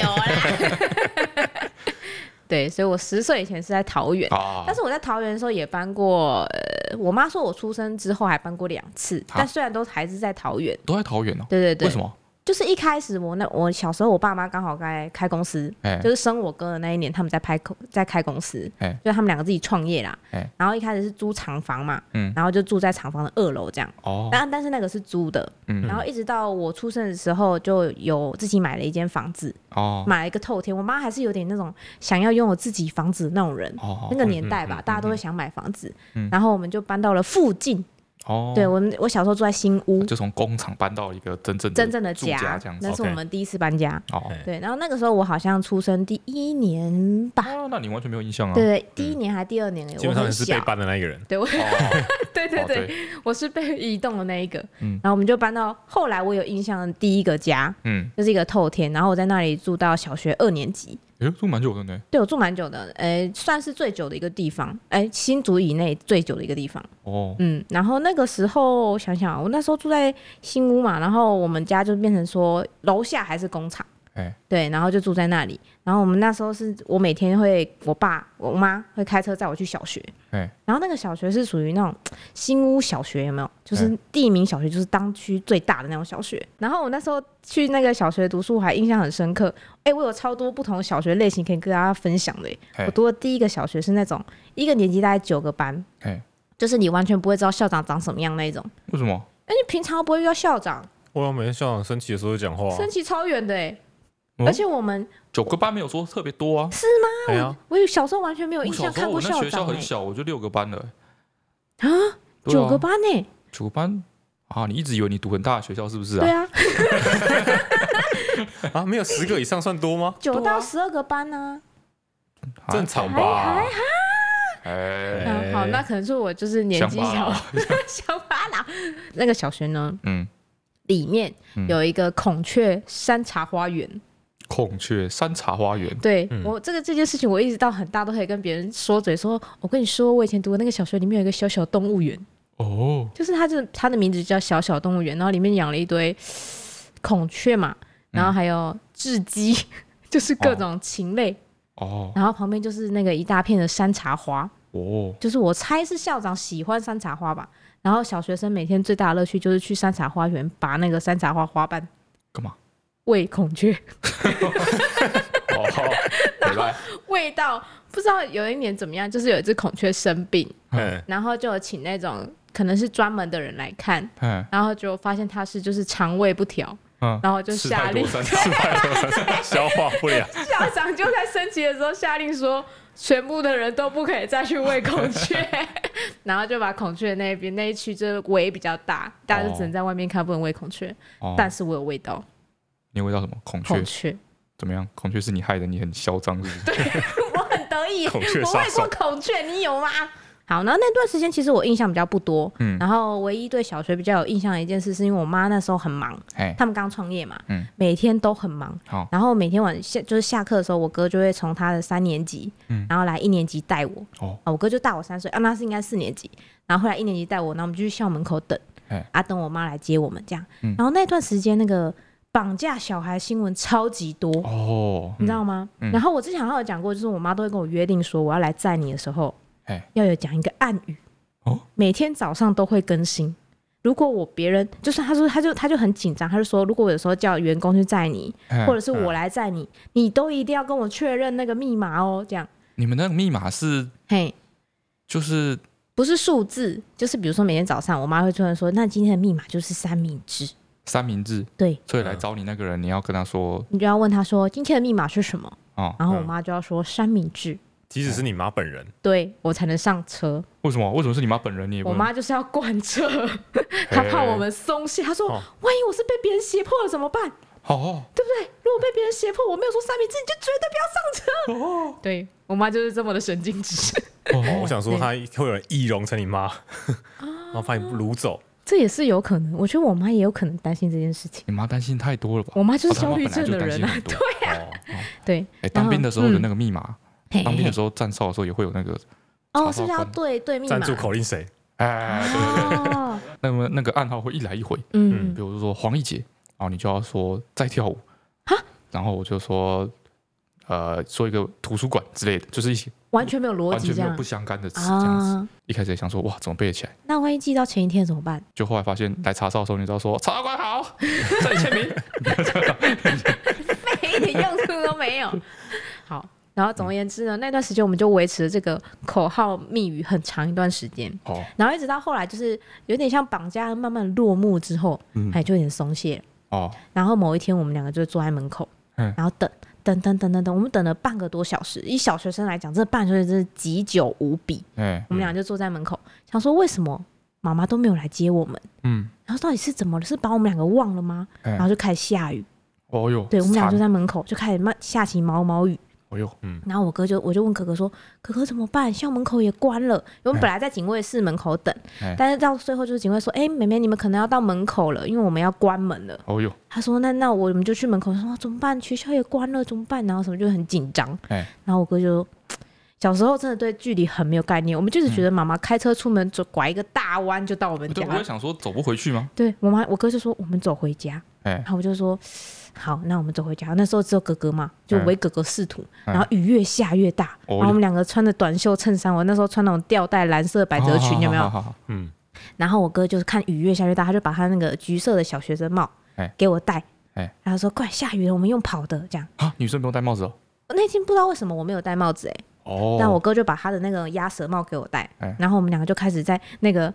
Speaker 1: 对，所以我十岁以前是在桃园，但是我在桃园的时候也搬过。呃，我妈说我出生之后还搬过两次，但虽然都还是在桃园，
Speaker 2: 都在桃园哦。
Speaker 1: 对对对，
Speaker 2: 为什么？
Speaker 1: 就是一开始我那我小时候，我爸妈刚好在开公司，欸、就是生我哥的那一年，他们在拍在开公司，欸、就他们两个自己创业啦。欸、然后一开始是租厂房嘛，嗯、然后就住在厂房的二楼这样。哦，但但是那个是租的，嗯、然后一直到我出生的时候，就有自己买了一间房子，哦，买了一个透天。我妈还是有点那种想要拥有自己房子的那种人，哦、那个年代吧，大家都会想买房子，嗯、然后我们就搬到了附近。哦，对我们，我小时候住在新屋，
Speaker 2: 就从工厂搬到一个真正
Speaker 1: 真正的家，这样子。那是我们第一次搬家。哦，对，然后那个时候我好像出生第一年吧。
Speaker 2: 哦，那你完全没有印象啊？
Speaker 1: 对对，第一年还第二年？
Speaker 3: 基本上是被搬的那一个人。
Speaker 1: 对，我，[LAUGHS] 对对对，我是被移动的那一个。嗯，然后我们就搬到后来我有印象的第一个家，嗯，就是一个透天，然后我在那里住到小学二年级。
Speaker 2: 哎，住蛮久的呢。
Speaker 1: 对，我住蛮久的，哎，算是最久的一个地方，哎，新竹以内最久的一个地方。哦，嗯，然后那个时候想想，我那时候住在新屋嘛，然后我们家就变成说楼下还是工厂。哎，对，然后就住在那里。然后我们那时候是我每天会，我爸、我妈会开车载我去小学。哎，然后那个小学是属于那种新屋小学，有没有？就是第一名小学，就是当区最大的那种小学。然后我那时候去那个小学读书，我还印象很深刻。哎，我有超多不同的小学类型可以跟大家分享的。我读的第一个小学是那种一个年级大概九个班，就是你完全不会知道校长长什么样那种。
Speaker 2: 为什么？
Speaker 1: 哎，你平常不会遇到校长？
Speaker 3: 我每天校长升旗的时候讲话，
Speaker 1: 升旗超远的哎。而且我们
Speaker 2: 九个班没有说特别多啊，
Speaker 1: 是吗？我我小时候完全没有印象看过校长。
Speaker 2: 学校很小，我就六个班了。
Speaker 1: 啊，九个班呢？
Speaker 2: 九个班啊？你一直以为你读很大的学校是不是啊？
Speaker 1: 对啊。[LAUGHS]
Speaker 3: 啊，没有十个以上算多吗？
Speaker 1: 九到十二个班呢？
Speaker 3: 正常吧？
Speaker 1: 哎，好，那可能是我就是年纪小，小巴老。那个小学呢？嗯。里面有一个孔雀山茶花园。
Speaker 2: 孔雀山茶花园。
Speaker 1: 对我这个这件事情，我一直到很大都可以跟别人说嘴，说我跟你说，我以前读的那个小学里面有一个小小动物园。哦。就是它，这它的名字叫小小动物园，然后里面养了一堆孔雀嘛，然后还有雉鸡，[LAUGHS] 就是各种禽类。哦。然后旁边就是那个一大片的山茶花。哦。就是我猜是校长喜欢山茶花吧。然后小学生每天最大的乐趣就是去山茶花园拔那个山茶花花瓣，
Speaker 2: 干嘛？
Speaker 1: 喂孔雀。[LAUGHS] 哦，[LAUGHS] 然后味道不知道有一年怎么样，就是有一只孔雀生病，嗯，然后就请那种可能是专门的人来看，嗯，然后就发现它是就是肠胃不调，嗯，然后就下令 [LAUGHS]
Speaker 3: 消化不良，
Speaker 1: 校长就在升旗的时候下令说。全部的人都不可以再去喂孔雀，然后就把孔雀那边那一区就围比较大，大家就只能在外面看，不能喂孔雀。哦、但是我有喂到，
Speaker 2: 你有喂到什么？孔雀？孔雀怎么样？孔雀是你害的，你很嚣张，是不是？[LAUGHS]
Speaker 1: 对，我很得意。[LAUGHS]
Speaker 3: 孔雀，我
Speaker 1: 喂过孔雀，你有吗？好，然后那段时间其实我印象比较不多，嗯，然后唯一对小学比较有印象的一件事，是因为我妈那时候很忙，哎，他们刚创业嘛，嗯，每天都很忙，好，然后每天晚下就是下课的时候，我哥就会从他的三年级，嗯，然后来一年级带我，哦，我哥就大我三岁，啊，那是应该四年级，然后后来一年级带我，然后我们就去校门口等，哎，啊，等我妈来接我们这样，然后那段时间那个绑架小孩新闻超级多，哦，你知道吗？然后我之前好像有讲过，就是我妈都会跟我约定说，我要来载你的时候。要有讲一个暗语哦，每天早上都会更新。如果我别人就是他说他就他就很紧张，他就说如果我有时候叫员工去载你，或者是我来载你，你都一定要跟我确认那个密码哦。这样，
Speaker 2: 你们那个密码是嘿，就是
Speaker 1: 不是数字，就是比如说每天早上我妈会突然说，那今天的密码就是三明治。
Speaker 2: 三明治对，所以来找你那个人，你要跟他说，
Speaker 1: 你就要问他说今天的密码是什么哦，然后我妈就要说三明治。
Speaker 3: 即使是你妈本人，
Speaker 1: 对我才能上车。
Speaker 2: 为什么？为什么是你妈本人？你
Speaker 1: 我妈就是要贯彻，[LAUGHS] 她怕我们松懈。她说：“万一我是被别人胁迫了怎么办？哦，对不对？如果被别人胁迫，我没有说三明治，你就绝对不要上车。”哦，对我妈就是这么的神经质。
Speaker 3: 哦，我想说，她会有人易容成你妈，[LAUGHS] 然后把你掳走，
Speaker 1: 这也是有可能。我觉得我妈也有可能担心这件事情。
Speaker 2: 你妈担心太多了吧？
Speaker 1: 我妈就是焦虑症的人啊。[LAUGHS] 对呀，对。
Speaker 2: 哎，当兵的时候的那个密码。当兵的时候站哨的时候也会有那个
Speaker 1: 哦，是不是要对对密码？
Speaker 3: 站住口令谁？
Speaker 2: 哎，对对对。那么那个暗号会一来一回，嗯，比如说黄奕杰，然后你就要说在跳舞，然后我就说。呃，说一个图书馆之类的，就是一些
Speaker 1: 完全没有逻辑、
Speaker 2: 完全没有不相干的词这样子。一开始也想说，哇，怎么背得起来？
Speaker 1: 那万一记到前一天怎么办？
Speaker 2: 就后来发现来查哨的时候，你知道说，查官好，[LAUGHS] 这里签名，[LAUGHS]
Speaker 1: 一点用处都没有。好，然后总而言之呢，那段时间我们就维持了这个口号密语很长一段时间。哦。然后一直到后来，就是有点像绑架，慢慢落幕之后，嗯，哎，就有点松懈。哦。然后某一天，我们两个就坐在门口，嗯，然后等。等等等等等，我们等了半个多小时。以小学生来讲，这半个小时真是极久无比。嗯，我们俩就坐在门口，想说为什么妈妈都没有来接我们？嗯，然后到底是怎么了？是把我们两个忘了吗？然后就开始下雨。哦哟，对，我们俩就在门口就开始慢下起毛毛雨。哎呦，嗯，然后我哥就我就问可可说：“可可怎么办？校门口也关了。我们本来在警卫室门口等，但是到最后就是警卫说：‘哎，妹妹，你们可能要到门口了，因为我们要关门了。’哦呦，他说：‘那那我们就去门口。’说：‘怎么办？学校也关了，怎么办？’然后什么就很紧张。然后我哥就小时候真的对距离很没有概念，我们就是觉得妈妈开车出门走拐一个大弯就到我们家。
Speaker 2: 我会想说走不回去吗？
Speaker 1: 对我妈，我哥就说我们走回家。然后我就说。好，那我们走回家。那时候只有哥哥嘛，就唯哥哥是图。然后雨越下越大，然后我们两个穿着短袖衬衫，我那时候穿那种吊带蓝色百褶裙，有没有？嗯。然后我哥就是看雨越下越大，他就把他那个橘色的小学生帽给我戴。然后说：“快下雨了，我们用跑的这样。”
Speaker 2: 啊，女生不用戴帽子哦。
Speaker 1: 那天不知道为什么我没有戴帽子哎。哦。但我哥就把他的那个鸭舌帽给我戴。然后我们两个就开始在那个。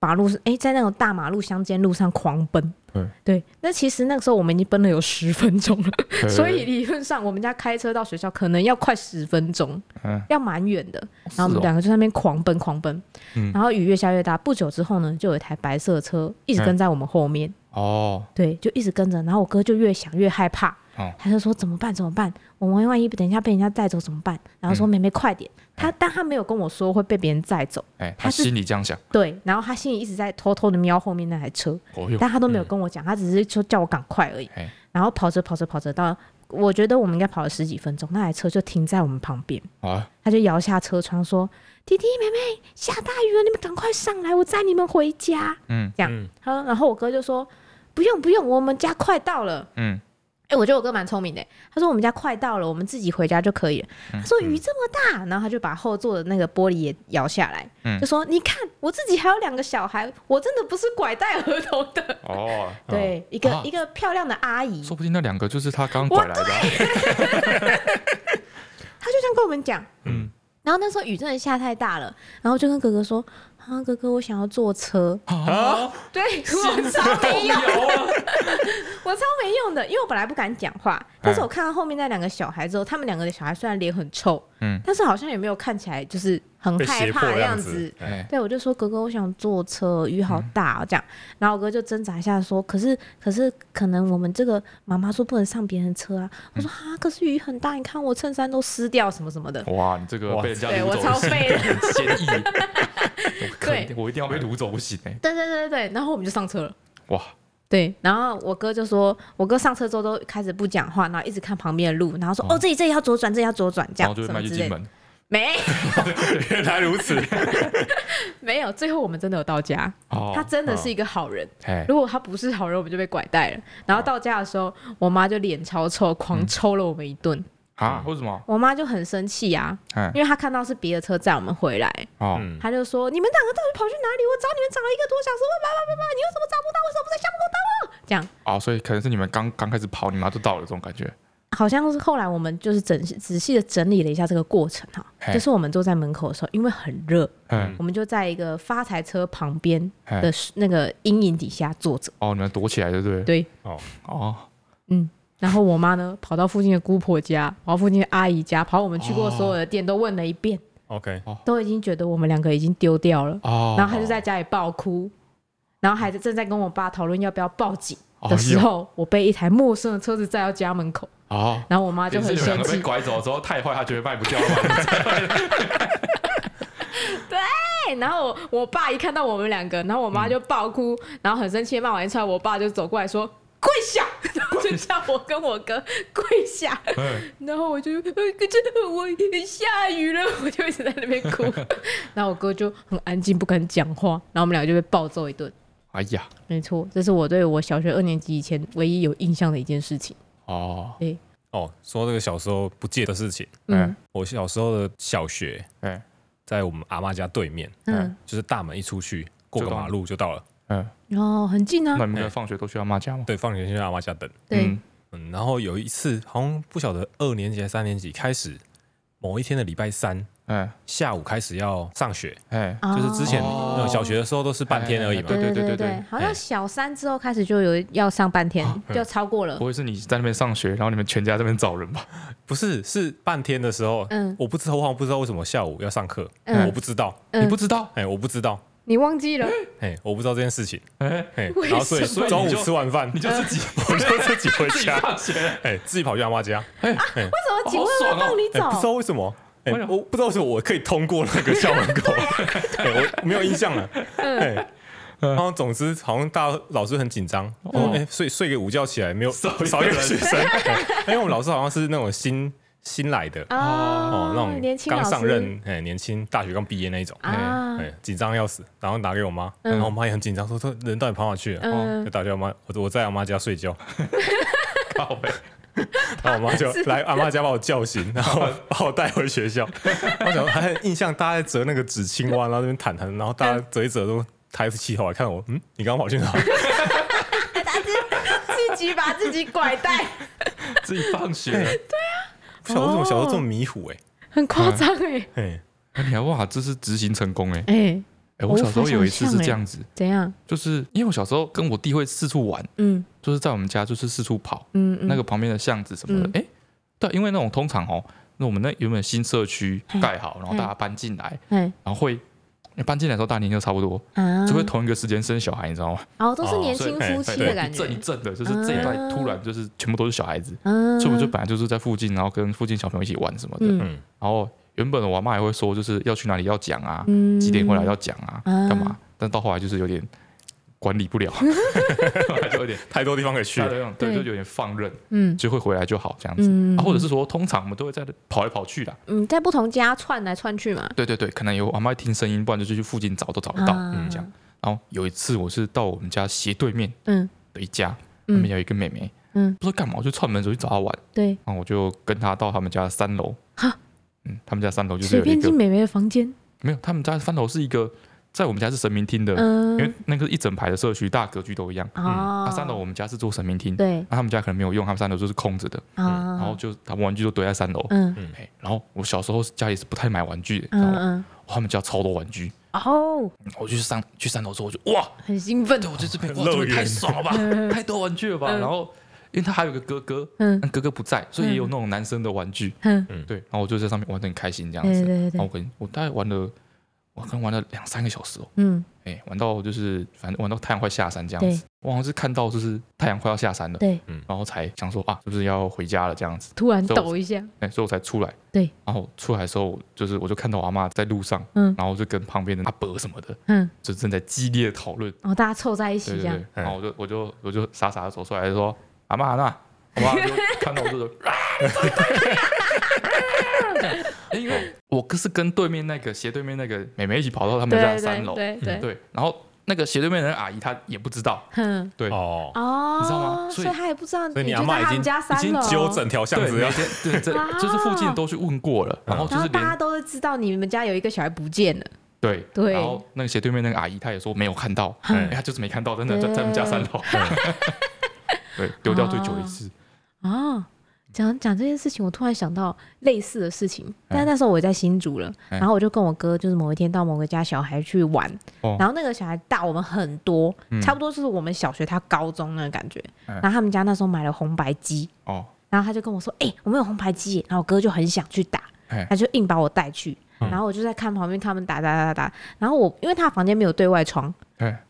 Speaker 1: 马路是哎，在那种大马路乡间路上狂奔。对，对，那其实那个时候我们已经奔了有十分钟了，对 [LAUGHS] 所以理论上我们家开车到学校可能要快十分钟，嗯、要蛮远的。然后我们两个就在那边狂奔狂奔，嗯、然后雨越下越大。不久之后呢，就有一台白色车一直跟在我们后面。哦，对，就一直跟着。然后我哥就越想越害怕。他就说怎么办？怎么办？我们万一等一下被人家带走怎么办？然后说妹妹快点。他但他没有跟我说会被别人载走。哎，
Speaker 2: 他心里这样想。
Speaker 1: 对，然后他心里一直在偷偷的瞄后面那台车。但他都没有跟我讲，他只是说叫我赶快而已。然后跑着跑着跑着到，我觉得我们应该跑了十几分钟，那台车就停在我们旁边。他就摇下车窗说：“弟弟妹妹，下大雨了，你们赶快上来，我载你们回家。”嗯，这样。好，然后我哥就说：“不用不用，我们家快到了。”嗯。哎、欸，我觉得我哥蛮聪明的。他说我们家快到了，我们自己回家就可以了。他说雨这么大，然后他就把后座的那个玻璃也摇下来，嗯、就说你看我自己还有两个小孩，我真的不是拐带儿童的。哦，对，哦、一个、啊、一个漂亮的阿姨，
Speaker 2: 说不定那两个就是他刚拐来的。[LAUGHS]
Speaker 1: 他就这样跟我们讲，嗯，然后那时候雨真的下太大了，然后就跟哥哥说。啊，哥哥，我想要坐车。啊！[LAUGHS] 对，我超没用，[LAUGHS] 我超没用的，因为我本来不敢讲话，但是我看到后面那两个小孩之后，他们两个的小孩虽然脸很臭，嗯，但是好像也没有看起来就是很害怕的样子。对，我就说哥哥，我想坐车，雨好大这样，然后我哥就挣扎一下说，可是可是可能我们这个妈妈说不能上别人车啊。我说啊，可是雨很大，你看我衬衫都湿掉什么什么的。
Speaker 2: 哇，你这个被人家
Speaker 1: 对我超废的，[LAUGHS]
Speaker 2: 很 [LAUGHS] 坚毅。[LAUGHS] 对，我一定要被掳走不行哎！
Speaker 1: 对对对对，然后我们就上车了。哇，对，然后我哥就说，我哥上车之后都开始不讲话，然后一直看旁边的路，然后说哦，这里这里要左转，这里要左转，这样什么之类的。没，[LAUGHS]
Speaker 3: 原来如此。[LAUGHS]
Speaker 1: 没有，最后我们真的有到家。哦他真的是一个好人。如果他不是好人，我们就被拐带了。然后到家的时候，我妈就脸超臭，狂抽了我们一顿。
Speaker 2: 啊？为什么？
Speaker 1: 我妈就很生气呀，因为她看到是别的车载我们回来，哦，她就说：“你们两个到底跑去哪里？我找你们找了一个多小时，叭叭叭叭，你为什么找不这样。
Speaker 2: 哦，所以可能是你们刚刚开始跑，你妈就到了这种感觉。
Speaker 1: 好像是后来我们就是整仔细的整理了一下这个过程哈，就是我们坐在门口的时候，因为很热，嗯，我们就在一个发财车旁边的那个阴影底下坐着。
Speaker 2: 哦，你们躲起来对不对？
Speaker 1: 对。哦哦，嗯。然后我妈呢，跑到附近的姑婆家，跑到附近的阿姨家，跑我们去过所有的店，都问了一遍。
Speaker 3: OK，
Speaker 1: 都已经觉得我们两个已经丢掉了。哦然后她就在家里爆哭，然后孩子正在跟我爸讨论要不要报警的时候，我被一台陌生的车子载到家门口。然后我妈就很生气。
Speaker 2: 被拐走之后太坏，她觉得卖不掉。[LAUGHS]
Speaker 1: 对，然后我我爸一看到我们两个，然后我妈就爆哭，然后很生气的骂完一串，我爸就走过来说：“跪下。”就叫我跟我哥跪下，然后我就可是我下雨了，我就一直在那边哭，[LAUGHS] 然后我哥就很安静，不敢讲话，然后我们两个就被暴揍一顿。
Speaker 2: 哎呀，
Speaker 1: 没错，这是我对我小学二年级以前唯一有印象的一件事情。
Speaker 2: 哦，
Speaker 1: 对，
Speaker 3: 哦，说这个小时候不记得的事情。嗯，我小时候的小学，哎，在我们阿妈家对面，嗯，就是大门一出去，过个马路就到了。嗯，
Speaker 1: 哦，很近啊。
Speaker 2: 那你们放学都去阿妈家吗？
Speaker 3: 对，放学去阿妈家等。
Speaker 1: 对，
Speaker 3: 嗯，然后有一次，好像不晓得二年级还是三年级开始，某一天的礼拜三。嗯，下午开始要上学，哎，就是之前小学的时候都是半天而已嘛。
Speaker 1: 对对对对对，好像小三之后开始就有要上半天，就超过了。
Speaker 2: 不会是你在那边上学，然后你们全家这边找人吧？
Speaker 3: 不是，是半天的时候。嗯，我不知道，我好像不知道为什么下午要上课。我不知道，
Speaker 2: 你不知道？
Speaker 3: 哎，我不知道，
Speaker 1: 你忘记了？
Speaker 3: 哎，我不知道这件事情。哎，然后所以中午吃完饭
Speaker 2: 你就自己，
Speaker 3: 我就自己回家，哎，自己跑去阿妈家。
Speaker 1: 哎，为什么警卫会放你走？
Speaker 3: 不知道为什么。我不知道是我可以通过那个校门口，[LAUGHS] 我没有印象了。然后总之好像大老师很紧张，哎，睡睡个午觉起来没有少一个学生，因为我们老师好像是那种新新来的。哦，那种刚上任，哎，年轻大学刚毕业那一种，哎，紧张要死，然后打给我妈，然后我妈也很紧张，说说人到底跑哪去了？就打给我妈，我我在我妈家睡觉，[LAUGHS] 靠北。[LAUGHS] 然后我妈就来阿妈家把我叫醒，然后把我带回学校。[LAUGHS] 我想还很印象，大家在折那个纸青蛙，然后那边弹弹，然后大家折一折都抬起气头来看我。嗯，你刚刚跑去哪？[LAUGHS]
Speaker 1: 他自己把自己拐带，
Speaker 2: 自己放学。
Speaker 1: 对啊，
Speaker 3: 不晓得为什么小时候这么迷糊哎，
Speaker 1: 很夸张哎。
Speaker 2: 哎，你还哇，这是执行成功哎。哎。哎，我小时候有一次是这样子，
Speaker 1: 怎样？
Speaker 2: 就是因为我小时候跟我弟会四处玩，嗯，就是在我们家就是四处跑，嗯，那个旁边的巷子什么的，哎，对，因为那种通常哦，那我们那原本新社区盖好，然后大家搬进来，然后会搬进来的时候大年就差不多，就会同一个时间生小孩，你知道吗？
Speaker 1: 哦，都是年轻夫妻的感觉，
Speaker 2: 一阵一阵的，就是这一代突然就是全部都是小孩子，所以我们就本来就是在附近，然后跟附近小朋友一起玩什么的，嗯，然后。原本我妈也会说，就是要去哪里要讲啊，几点回来要讲啊，干嘛？但到后来就是有点管理不了，[LAUGHS] 就有点太多地方可以去，对，就有点放任，嗯，就会回来就好这样子，或者是说，通常我们都会在跑来跑去的，
Speaker 1: 嗯，在不同家窜来窜去嘛，
Speaker 2: 对对对，可能有阿妈听声音，不然就去附近找都找得到，嗯，这样。然后有一次我是到我们家斜对面，嗯，的一家，他们有一个妹妹，嗯，不知道干嘛，我就串门走去找她玩，对，然后我就跟她到他们家三楼，哈。嗯，他们家三楼就是随便
Speaker 1: 进美眉的房间，
Speaker 2: 没有，他们家三楼是一个，在我们家是神明厅的，因为那个一整排的社区大格局都一样。啊，三楼我们家是做神明厅，对，那他们家可能没有用，他们三楼就是空着的，然后就他们玩具都堆在三楼，嗯，然后我小时候家里是不太买玩具的，嗯，他们家超多玩具，哦，我就上去三楼之后，我就哇，
Speaker 1: 很兴奋，
Speaker 2: 对，我觉得这边哇，这边太爽了吧，[LAUGHS] 太多玩具了吧，然后。因为他还有个哥哥，嗯，哥哥不在，所以也有那种男生的玩具，嗯，对，然后我就在上面玩的很开心这样子，然后我跟我大概玩了，我可能玩了两三个小时哦，嗯，哎，玩到就是反正玩到太阳快下山这样子，我好像是看到就是太阳快要下山了，对，嗯，然后才想说啊，是不是要回家了这样子，
Speaker 1: 突然抖一下，
Speaker 2: 哎，所以我才出来，对，然后出来的时候就是我就看到我阿妈在路上，嗯，然后就跟旁边的阿伯什么的，嗯，就正在激烈的讨论，
Speaker 1: 哦，大家凑在一起这样，
Speaker 2: 然后我就我就我就傻傻的走出来说，阿妈阿妈。我妈 [LAUGHS] 就看到我就说，[LAUGHS] 因为我可是跟对面那个斜对面那个妹妹一起跑到他们家三楼，对对，然后那个斜对面的阿姨她也不知道，对。哦。哦，你知道吗？所以她
Speaker 1: 也不知道，
Speaker 3: 所以你阿妈已经已经揪整条巷子了，
Speaker 2: 对，这就是附近都去问过了，然后就是
Speaker 1: 大家都知道你们家有一个小孩不见了，
Speaker 2: 对对，然后那个斜对面那个阿姨她也说没有看到，哎，她就是没看到，真的在在我们家三楼，对，丢掉最久一次。
Speaker 1: 啊，讲讲这件事情，我突然想到类似的事情，但是那时候我也在新竹了，然后我就跟我哥，就是某一天到某个家小孩去玩，然后那个小孩大我们很多，差不多就是我们小学他高中那个感觉，然后他们家那时候买了红白机，哦。然后他就跟我说，哎，我们有红白机，然后我哥就很想去打，他就硬把我带去，然后我就在看旁边他们打打打打打，然后我因为他房间没有对外窗，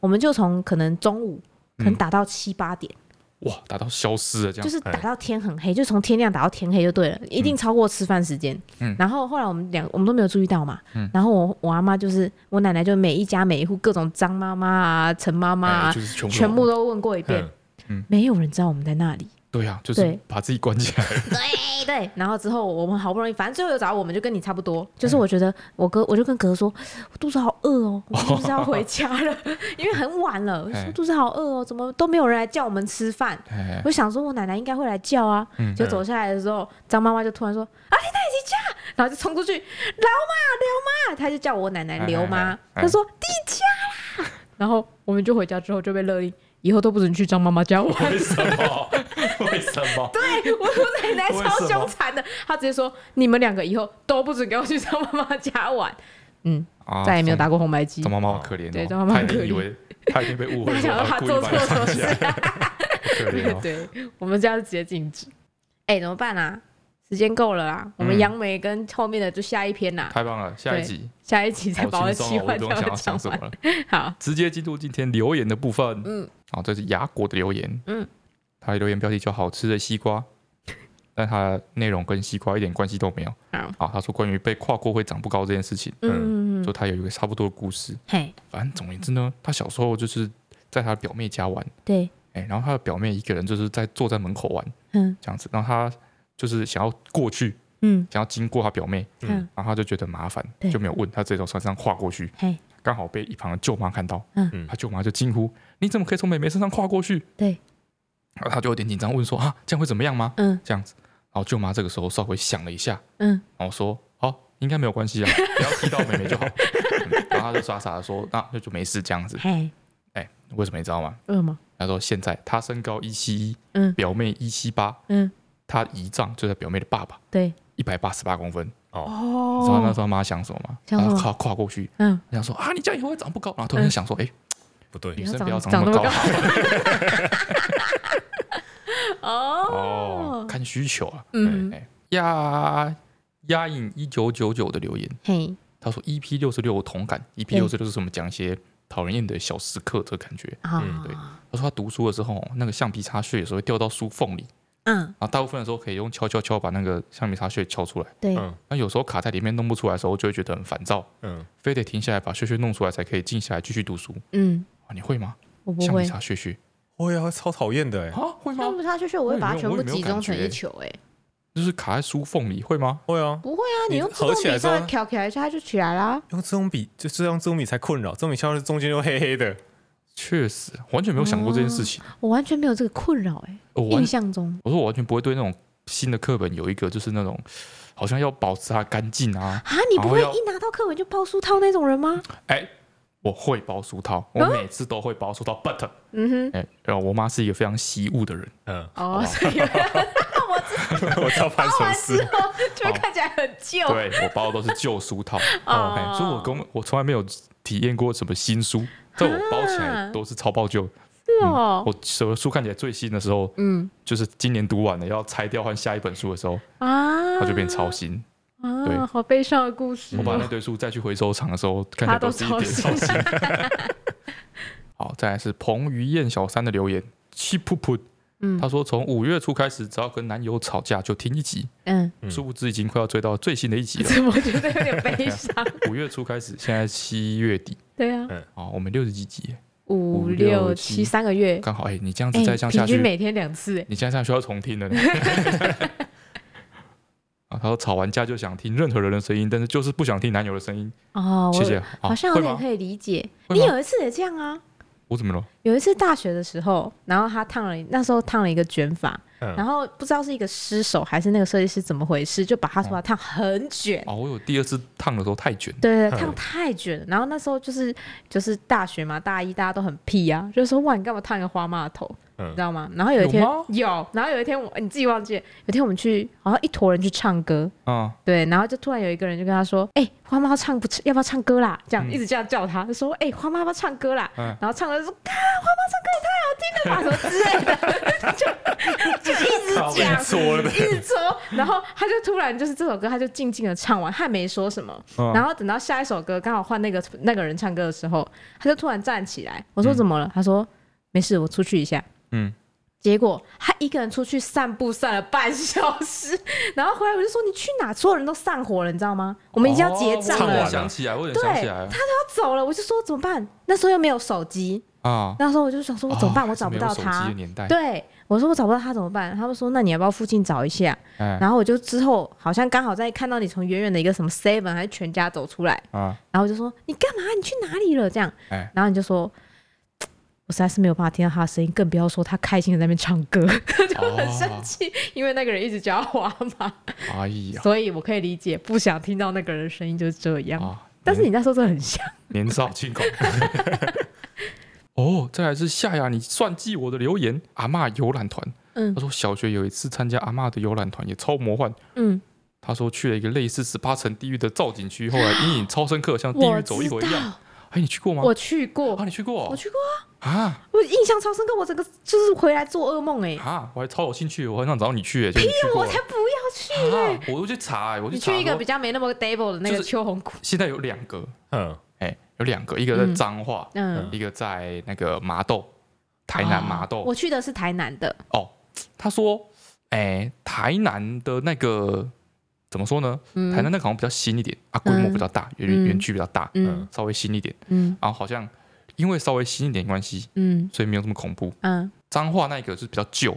Speaker 1: 我们就从可能中午可能打到七八点。
Speaker 2: 哇，打到消失了，这样
Speaker 1: 就是打到天很黑，就从天亮打到天黑就对了，一定超过吃饭时间。嗯，然后后来我们两我们都没有注意到嘛。嗯，然后我我阿妈就是我奶奶，就每一家每一户各种张妈妈啊、陈妈妈啊，全部都问过一遍。嗯，没有人知道我们在那里。
Speaker 2: 对呀，就是把自己关起来。[LAUGHS]
Speaker 1: 对对，然后之后我们好不容易，反正最后又找我们，就跟你差不多。就是我觉得我哥，我就跟哥说，我肚子好饿哦，[LAUGHS] 我是不是要回家了？[LAUGHS] 因为很晚了，我说肚子好饿哦，怎么都没有人来叫我们吃饭？我想说我奶奶应该会来叫啊。就走下来的时候，张妈妈就突然说：“啊，你奶奶家！”然后就冲出去，刘妈，刘妈，他就叫我奶奶刘妈。他说：“弟家啦。”然后我们就回家之后就被勒令。以后都不准去张妈妈家玩。
Speaker 2: 为什么？[LAUGHS] [LAUGHS] 为什么？
Speaker 1: 对，我我奶奶超凶残的，她直接说：“你们两个以后都不准给我去张妈妈家玩。”嗯，再也没有打过红白机。
Speaker 2: 张妈妈好可怜，
Speaker 1: 对，张妈妈可怜。
Speaker 2: 以为她已经被误会，
Speaker 1: 想说她做错什么事。
Speaker 2: 可怜。
Speaker 1: 对，我们家是直接禁止。哎，怎么办啊？时间够了啦，我们杨梅跟后面的就下一篇啦。
Speaker 2: 太棒了，下一集，
Speaker 1: 下一集再把我切换掉
Speaker 2: 讲什么了。
Speaker 1: 好，
Speaker 2: 直接进入今天留言的部分。嗯。好，这是雅果的留言。嗯，他留言标题叫“好吃的西瓜”，[LAUGHS] 但他内容跟西瓜一点关系都没有。好，他说关于被跨过会长不高这件事情。嗯，说他有一个差不多的故事。嘿，反正总言之呢，他小时候就是在他表妹家玩。对。哎，然后他的表妹一个人就是在坐在门口玩。嗯，这样子，然后他就是想要过去，嗯，想要经过他表妹，嗯，然后他就觉得麻烦，就没有问他，直接从山上跨过去。嘿。刚好被一旁的舅妈看到，嗯，他舅妈就惊呼：“你怎么可以从妹妹身上跨过去？”对，然后他就有点紧张，问说：“啊，这样会怎么样吗？”嗯，这样子，然后舅妈这个时候稍微想了一下，嗯，然后说：“哦，应该没有关系啊，[LAUGHS] 不要踢到妹妹就好。”然后他就傻傻的说：“那那就没事，这样子。”哎，哎，为什么你知道吗？为什么？他说：“现在他身高一七一，嗯，表妹一七八，嗯，他姨丈就在表妹的爸爸，对，一百八十八公分。”哦，你知道那时候妈想什么吗？然后跨跨过去，嗯，想说啊，你这样以后会长不高。然后突然想说，哎，不对，女生不要长那么高。[LAUGHS] 哦，看需求啊。嗯，压压印一九九九的留言，嘿，他说 EP 六十六同感，EP 六十六是什么？讲一些讨人厌的小时刻，这个感觉。嗯，对。他说他读书的时候，那个橡皮擦屑有时候会掉到书缝里。嗯，然后大部分的时候可以用敲敲敲把那个橡皮擦屑敲出来。对，那有时候卡在里面弄不出来的时候，就会觉得很烦躁。嗯，非得停下来把屑屑弄出来才可以静下来继续读书。嗯，啊，你会吗？我不会。橡皮擦屑屑，会啊，超讨厌的哎。啊，会吗？橡皮擦屑屑我会把它全部集中成一球哎。就是卡在书缝里，会吗？会啊。不会啊，你用自动笔稍微挑起来一下，它就起来啦。用自动笔就是用自动笔才困扰，自动笔敲的中间又黑黑的。确实，完全没有想过这件事情。我完全没有这个困扰哎。印象中，我说我完全不会对那种新的课本有一个就是那种好像要保持它干净啊。啊，你不会一拿到课本就包书套那种人吗？哎，我会包书套，我每次都会包书套。But，嗯哼，哎，然后我妈是一个非常惜物的人。嗯，哦，所以 [LAUGHS] 我知道，[LAUGHS] 我知道发生什么事，就会看起来很旧。对，我包的都是旧书套。哦，所以我跟我从来没有体验过什么新书。在我包起来都是超爆旧，是哦。我什么书看起来最新的时候，嗯，就是今年读完了要拆掉换下一本书的时候啊，它就变超新啊，对，好悲伤的故事。我把那堆书再去回收场的时候，[LAUGHS] 看起都是一点超新。[LAUGHS] 好，再来是彭于晏小三的留言，气噗噗，嗯，他说从五月初开始，只要跟男友吵架就听一集，嗯，殊不知已经快要追到最新的一集了，我觉得有点悲伤。[LAUGHS] 五月初开始，现在七月底。对啊，嗯，好，我们六十几集，五六七三个月，刚好哎，你这样子再这样下去，平均每天两次，哎，你现在需要重听的他说吵完架就想听任何人的声音，但是就是不想听男友的声音。哦，谢谢，好像有点可以理解。你有一次也这样啊？我怎么了？有一次大学的时候，然后他烫了，那时候烫了一个卷发。然后不知道是一个失手还是那个设计师怎么回事，就把他头发烫很卷。哦，我有第二次烫的时候太卷。对对，烫太卷。然后那时候就是就是大学嘛，大一大家都很屁啊，就是说哇，你干嘛烫一个花妈的头？你知道吗？然后有一天有，然后有一天我你自己忘记，有一天我们去好像一坨人去唱歌，嗯，对，然后就突然有一个人就跟他说，哎，花妈要唱不要不要唱歌啦？这样一直这样叫他，就说，哎，花妈要不要唱歌啦？然后唱的说，啊，花妈唱歌也太好听了吧，什么之类的，[LAUGHS] 就 [LAUGHS] 就一直讲，一直说，然后他就突然就是这首歌，他就静静的唱完，他也没说什么，然后等到下一首歌刚好换那个那个人唱歌的时候，他就突然站起来，我说怎么了？他说没事，我出去一下。嗯，结果他一个人出去散步，散了半小时，[LAUGHS] 然后回来我就说，你去哪？所有人都散伙了，你知道吗？我们已经要结账了。我想起来，我想起来，他都要走了，我就说怎么办？那时候又没有手机，
Speaker 1: 啊。那时候我就想说，我怎么办？我找不到他。对，我说我找不到他怎么办？他们说，那你要不要附近找一下？然后我就之后好像刚好在看到你从远远的一个什么 seven 还是全家走出来，然后我就说你干嘛？你去哪里了？这样，然后你就说。我实在是没有办法听到他的声音，更不要说他开心的在那边唱歌，[LAUGHS] 就很生气，因为那个人一直叫他滑马。哎呀，所以我可以理解不想听到那个人的声音就是这样。但是你那时候真的很像
Speaker 2: 年少轻狂。[LAUGHS] 哦，再来是夏雅，你算计我的留言。阿嬷游览团，嗯，他说小学有一次参加阿嬷的游览团，也超魔幻。嗯，他说去了一个类似十八层地狱的造景区，后来阴影超深刻，像地狱走一回一样。哎，你去过吗？
Speaker 1: 我去过。
Speaker 2: 啊，你去过？
Speaker 1: 我去过啊。啊，我印象超深刻，我整个就是回来做噩梦哎。
Speaker 2: 啊，我还超有兴趣，我很想找你去哎。
Speaker 1: 屁，我才不要去哎！
Speaker 2: 我都去查哎，我去查。
Speaker 1: 你去一个比较没那么 stable 的那个秋红谷。
Speaker 2: 现在有两个，嗯，哎，有两个，一个在彰化，嗯，一个在那个麻豆，台南麻豆。
Speaker 1: 我去的是台南的。
Speaker 2: 哦，他说，哎，台南的那个。怎么说呢？台南那个好像比较新一点啊，规模比较大，园园区比较大，嗯，稍微新一点，嗯，然后好像因为稍微新一点关系，嗯，所以没有这么恐怖，嗯，脏话那一个就是比较旧，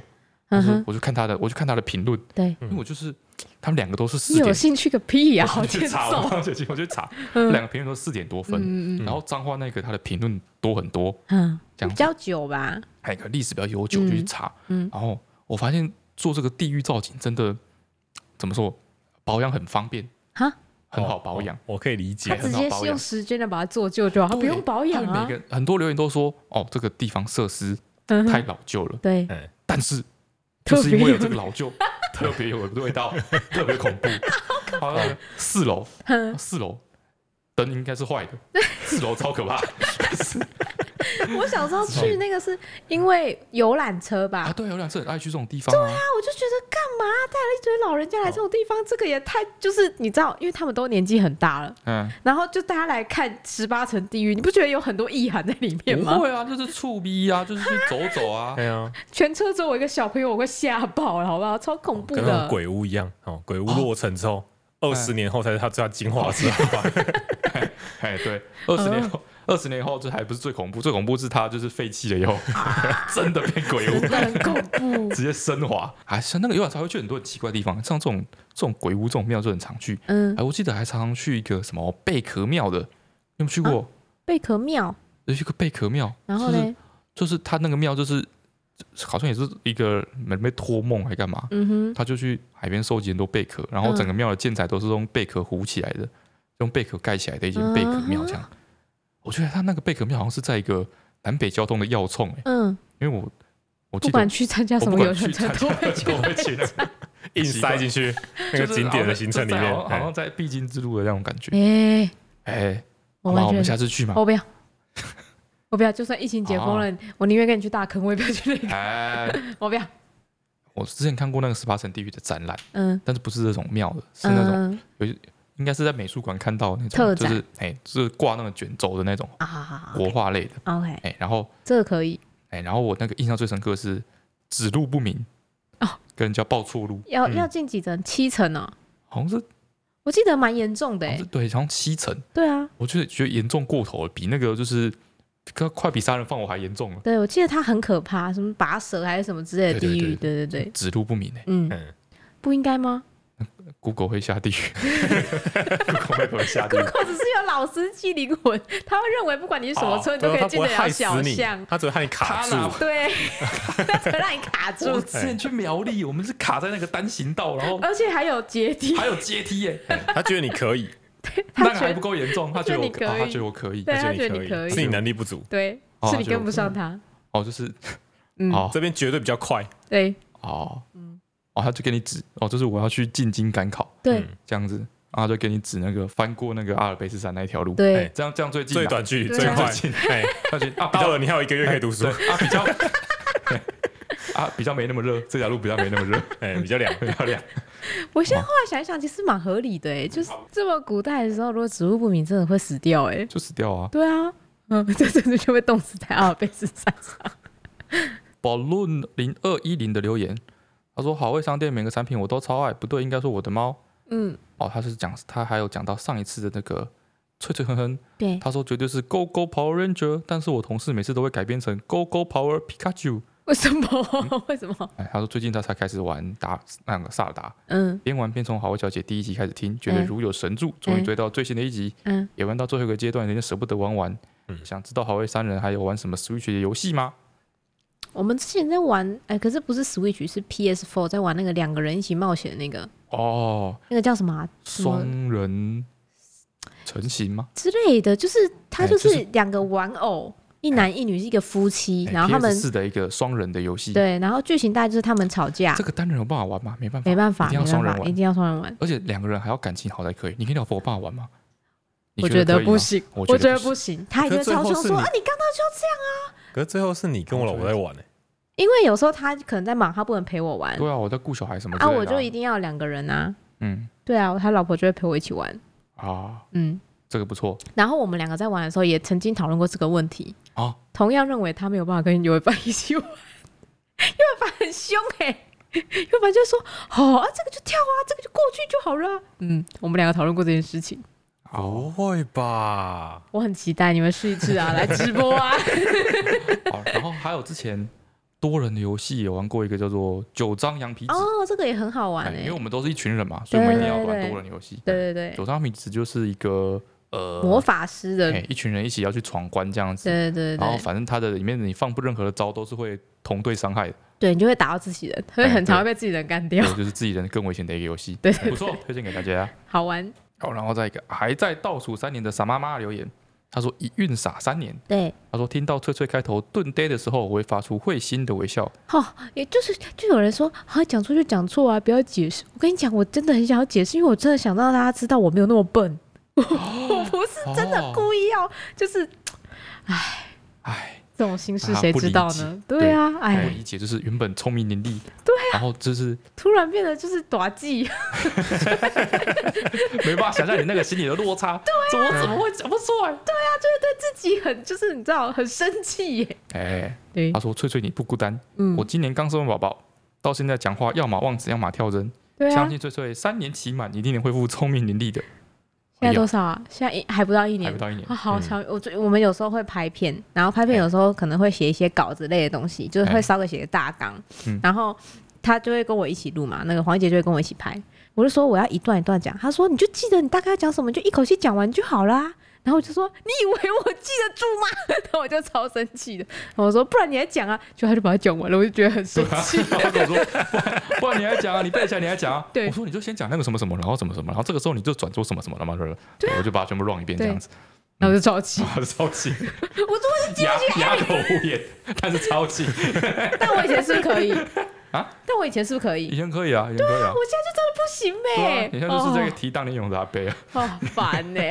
Speaker 2: 嗯，我就看他的，我就看他的评论，对，因为我就是 [TSK] 他们两个都是四点，
Speaker 1: 有兴趣个屁呀，
Speaker 2: 我去查，我去查，两个评论都四点多分，然后脏话那个他的评论多很多，嗯，
Speaker 1: 这样比较久吧，
Speaker 2: 还有个历史比较悠久，就去查，嗯，然后我发现做这个地狱造景真的怎么说？保养很方便。哈，很好保养，
Speaker 3: 我可以理解。
Speaker 1: 他直接是用时间的把它做旧就好，他不用保养啊。
Speaker 2: 每个很多留言都说，哦，这个地方设施太老旧了。对，但是就是因为有这个老旧，[LAUGHS] 特别有味道，特别恐怖。[LAUGHS] 好，四楼，四楼灯应该是坏的，四楼超可怕。[LAUGHS] [LAUGHS]
Speaker 1: 我小时候去那个是因为游览车吧？
Speaker 2: 啊，对，游览车很爱去这种地方。
Speaker 1: 对啊，我就觉得干嘛带了一堆老人家来这种地方？这个也太就是你知道，因为他们都年纪很大了，嗯，然后就大家来看十八层地狱，你不觉得有很多意涵在里面吗？
Speaker 2: 不会啊，就是触逼啊，就是去走走啊。[LAUGHS] 对啊，
Speaker 1: 全车只有我一个小朋友，我会吓爆了，好不好？超恐怖的，跟
Speaker 3: 鬼屋一样哦。鬼屋落成之后，二十年后才是他最要进化的时候。[LAUGHS]
Speaker 2: 哎，对，二十年后。二十年后，这还不是最恐怖，最恐怖是它就是废弃了以后 [LAUGHS] [LAUGHS] 真的变鬼屋，
Speaker 1: 很恐怖，[LAUGHS]
Speaker 2: 直接升华。还是那个游览车会去很多很奇怪的地方，像这种这种鬼屋、这种庙就很常去。嗯，哎，我记得还常常去一个什么贝壳庙的，有没有去过？
Speaker 1: 贝壳庙，
Speaker 2: 有一个贝壳庙，然后呢，就是他那个庙就是好像也是一个没没托梦还干嘛？嗯哼，他就去海边收集很多贝壳，然后整个庙的建材都是用贝壳糊起来的，用贝壳盖起来的一间贝壳庙这样。我觉得他那个贝壳庙好像是在一个南北交通的要冲，嗯，因为我我
Speaker 1: 不管去参加什么游览车都会去那个 [LAUGHS]
Speaker 3: 硬塞进去那个景点的行程里面，
Speaker 2: 好像在必经之路的那种感觉。哎哎，好，我们下次去嘛？
Speaker 1: 我不要，[LAUGHS] 我不要，就算疫情解封了，我宁愿跟你去大坑，我也不要去那个。哎，[LAUGHS] 我不要。
Speaker 2: 我之前看过那个十八层地狱的展览，嗯，但是不是这种庙的，是那种有。应该是在美术馆看到那种，就是哎，就是挂那个卷轴的那种啊国画类的。OK，哎，然后
Speaker 1: 这个可以。
Speaker 2: 哎，然后我那个印象最深刻是指路不明哦，跟人家报错路。
Speaker 1: 要要进几层？七层哦。
Speaker 2: 好像是，
Speaker 1: 我记得蛮严重的。
Speaker 2: 对，好像七层。
Speaker 1: 对啊，
Speaker 2: 我觉得觉得严重过头了，比那个就是快比杀人放火还严重了。
Speaker 1: 对，我记得他很可怕，什么拔舌还是什么之类的地狱。对对对，
Speaker 2: 指路不明哎。嗯，
Speaker 1: 不应该吗
Speaker 2: ？Google 会下地狱，[LAUGHS] Google 会下地狱。
Speaker 1: Google 只是有老司机灵魂，他会认为不管你是什么车，你都可以进得了小巷。
Speaker 3: 他只会害你卡住，
Speaker 1: 对，[LAUGHS] 他只会让你卡住。
Speaker 2: 我之前去苗栗，我们是卡在那个单行道，然后
Speaker 1: 而且还有阶梯，
Speaker 2: 还有阶梯耶。[LAUGHS]
Speaker 3: 他觉得你可以，
Speaker 2: 那还不够严重，他觉得我，他觉得我可以，
Speaker 1: 他觉得你可以，
Speaker 3: 是你能力不足，
Speaker 1: 对，是你跟不上他。
Speaker 2: 哦，就是，
Speaker 3: 嗯，这边绝对比较快，
Speaker 1: 对，
Speaker 2: 哦，嗯。哦，他就给你指哦，就是我要去进京赶考，
Speaker 1: 对，
Speaker 2: 这样子，然后就给你指那个翻过那个阿尔卑斯山那一条路，
Speaker 1: 对，
Speaker 2: 这样这样最近
Speaker 3: 最短距离最快，哎，快去 [LAUGHS] 啊！到了，你还有一个月可以读书
Speaker 2: 啊，比较啊比较没那么热，这条路比较没那么热，[LAUGHS] 哎，比较凉，比较凉。[LAUGHS]
Speaker 1: 我现在后来想一想，其实蛮合理的，哎，就是这么古代的时候，如果植物不明，真的会死掉，哎，
Speaker 2: 就死掉啊。
Speaker 1: 对啊，嗯，这真的就被冻死在阿尔卑斯山上。
Speaker 2: 宝论零二一零的留言。他说：“好味商店每个产品我都超爱，不对，应该说我的猫。嗯，哦，他是讲他还有讲到上一次的那个脆脆哼哼。
Speaker 1: 对，
Speaker 2: 他说绝对是 Go Go Power Ranger，但是我同事每次都会改编成 Go Go Power Pikachu。
Speaker 1: 为什么？嗯、[LAUGHS] 为什么？
Speaker 2: 哎，他说最近他才开始玩打那个萨尔达，
Speaker 1: 嗯，
Speaker 2: 边玩边从好味小姐第一集开始听，觉得如有神助，终于追到最新的一集，嗯，也玩到最后一个阶段，有点舍不得玩完，嗯，想知道好味三人还有玩什么 Switch 的游戏吗？
Speaker 1: 我们之前在玩，哎，可是不是 Switch，是 PS4，在玩那个两个人一起冒险的那个，
Speaker 2: 哦，
Speaker 1: 那个叫什么、啊？
Speaker 2: 双人成型吗？
Speaker 1: 之类的，就是它就是两个玩偶。一男一女是一个夫妻，然后他们
Speaker 2: 是的一个双人的游戏。
Speaker 1: 对，然后剧情大概就是他们吵架。
Speaker 2: 这个单人有办法玩吗？没办法，
Speaker 1: 没办法，
Speaker 2: 一定要双人玩，
Speaker 1: 一定要双人玩。
Speaker 2: 而且两个人还要感情好才可以。你跟老婆有办法玩吗？
Speaker 1: 我觉得不行，我觉得不行。他一个超凶说啊，你刚刚就要这样啊。
Speaker 3: 可是最后是你跟我老婆在玩呢，
Speaker 1: 因为有时候他可能在忙，他不能陪我玩。
Speaker 2: 对啊，我在顾小孩什么
Speaker 1: 啊，我就一定要两个人啊。嗯，对啊，他老婆就会陪我一起玩
Speaker 2: 啊。嗯。这个不错。然
Speaker 1: 后我们两个在玩的时候也曾经讨论过这个问题。
Speaker 2: 啊。
Speaker 1: 同样认为他没有办法跟尤伟凡一起玩，尤伟凡很凶哎、欸，尤伟凡就说：“好啊，这个就跳啊，这个就过去就好了。”嗯，我们两个讨论过这件事情。
Speaker 3: 不会吧？
Speaker 1: 我很期待你们试一次啊，来直播啊。[LAUGHS]
Speaker 2: 好，然后还有之前多人的游戏也玩过一个叫做《九张羊皮纸》
Speaker 1: 哦，这个也很好玩哎、欸，
Speaker 2: 因为我们都是一群人嘛，所以我们一定要玩多人游戏。
Speaker 1: 对对对，
Speaker 2: 九张羊皮纸就是一个。呃，
Speaker 1: 魔法师的。
Speaker 2: 一群人一起要去闯关这样子，
Speaker 1: 对对对，
Speaker 2: 然后反正它的里面你放不任何的招都是会同队伤害的，
Speaker 1: 对你就会打到自己人，会很常会被自己人干掉，
Speaker 2: 就是自己人更危险的一个游戏，
Speaker 1: 对，
Speaker 2: 不错，推荐给大家，
Speaker 1: 好玩。
Speaker 2: 好，然后再一个还在倒数三年的傻妈妈留言，他说一孕傻三年，
Speaker 1: 对，
Speaker 2: 他说听到翠翠开头顿呆的时候，我会发出会心的微笑。
Speaker 1: 好，也就是就有人说啊，讲错就讲错啊，不要解释。我跟你讲，我真的很想要解释，因为我真的想让大家知道我没有那么笨。我不是真的故意要，就是，唉唉，这种心事谁知道呢？对啊，哎，
Speaker 2: 我理解，就是原本聪明伶俐，
Speaker 1: 对啊，
Speaker 2: 然后就是
Speaker 1: 突然变得就是短记，[LAUGHS]
Speaker 2: 没办法想象你那个心里的落差，对，我怎么会讲不出来？
Speaker 1: 对啊，就是对自己很，就是你知道，很生气耶。
Speaker 2: 哎，对，他说：“翠翠你不孤单，嗯，我今年刚生完宝宝，到现在讲话要么忘词，要么跳针，相信翠翠三年期满，一定能恢复聪明伶俐的。”
Speaker 1: 现在多少啊？现在一还不到一年，
Speaker 2: 还不到一年。
Speaker 1: 好巧，我最我们有时候会拍片，然后拍片有时候可能会写一些稿子类的东西，就是会稍微写个大纲，然后他就会跟我一起录嘛。那个黄姐就会跟我一起拍，我就说我要一段一段讲，他说你就记得你大概要讲什么，就一口气讲完就好啦。然后我就说：“你以为我记得住吗？” [LAUGHS] 然后我就超生气的。我说：“不然你还讲啊？”就他就把它讲完了，我就觉得很生气。
Speaker 2: 然后我说：“不然你还讲啊？你背起来你还讲啊？” [LAUGHS] 对，我说：“你就先讲那个什么什么，然后什么什么，然后这个时候你就转做什么什么了嘛，对不对？”我就把它全部 run 一遍这样子。
Speaker 1: 然后就超气，[LAUGHS]
Speaker 2: 超气。
Speaker 1: 我说我是记不
Speaker 2: 哑口无言，但是超气。
Speaker 1: 但我以前是不是可以啊？但我以前是不是可以？
Speaker 2: 以前可以啊，以前可以啊。
Speaker 1: 我现在就真的不行呗。
Speaker 2: 你现在就是这个提当年勇的阿贝啊。
Speaker 1: 好烦呢。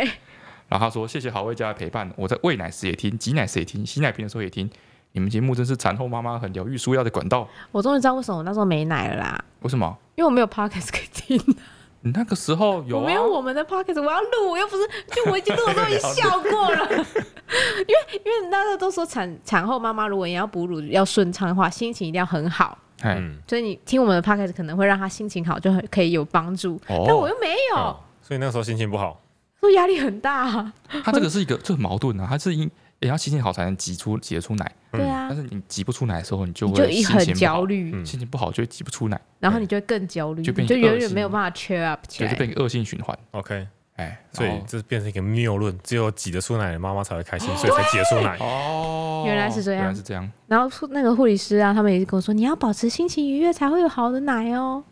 Speaker 2: 然后他说：“谢谢好味家的陪伴，我在喂奶时也听，挤奶时也听，洗奶瓶的时候也听。你们节目真是产后妈妈很疗愈、舒压的管道。”
Speaker 1: 我终于知道为什么我那时候没奶了啦。
Speaker 2: 为什么？
Speaker 1: 因为我没有 podcast 可以听。
Speaker 2: 你那个时候有、啊？
Speaker 1: 没有我们的 podcast，我要录，我又不是，就我已经录的都已经笑过了。[LAUGHS] 因为因为大家都说产产后妈妈如果你要哺乳要顺畅的话，心情一定要很好。嗯。所以你听我们的 podcast 可能会让她心情好，就很可以有帮助。哦。但我又没有、哦。
Speaker 3: 所以那时候心情不好。
Speaker 1: 说压力很大，啊，
Speaker 2: 他这个是一个就很矛盾啊，他是因也要心情好才能挤出挤得出奶，
Speaker 1: 对啊，
Speaker 2: 但是你挤不出奶的时候，你就会心情
Speaker 1: 很焦虑，
Speaker 2: 心情不好就会挤不出奶，
Speaker 1: 然后你就会更焦虑，
Speaker 2: 就变
Speaker 1: 就远远没有办法 cheer up 起来，
Speaker 2: 就变恶性循环。
Speaker 3: OK，哎，所以这变成一个谬论，只有挤得出奶的妈妈才会开心，[LAUGHS] 所以才挤得出奶。
Speaker 2: 哦，
Speaker 1: 原来是这样，
Speaker 2: 原来是这样。
Speaker 1: 然后那个护理师啊，他们也是跟我说，你要保持心情愉悦，才会有好的奶哦。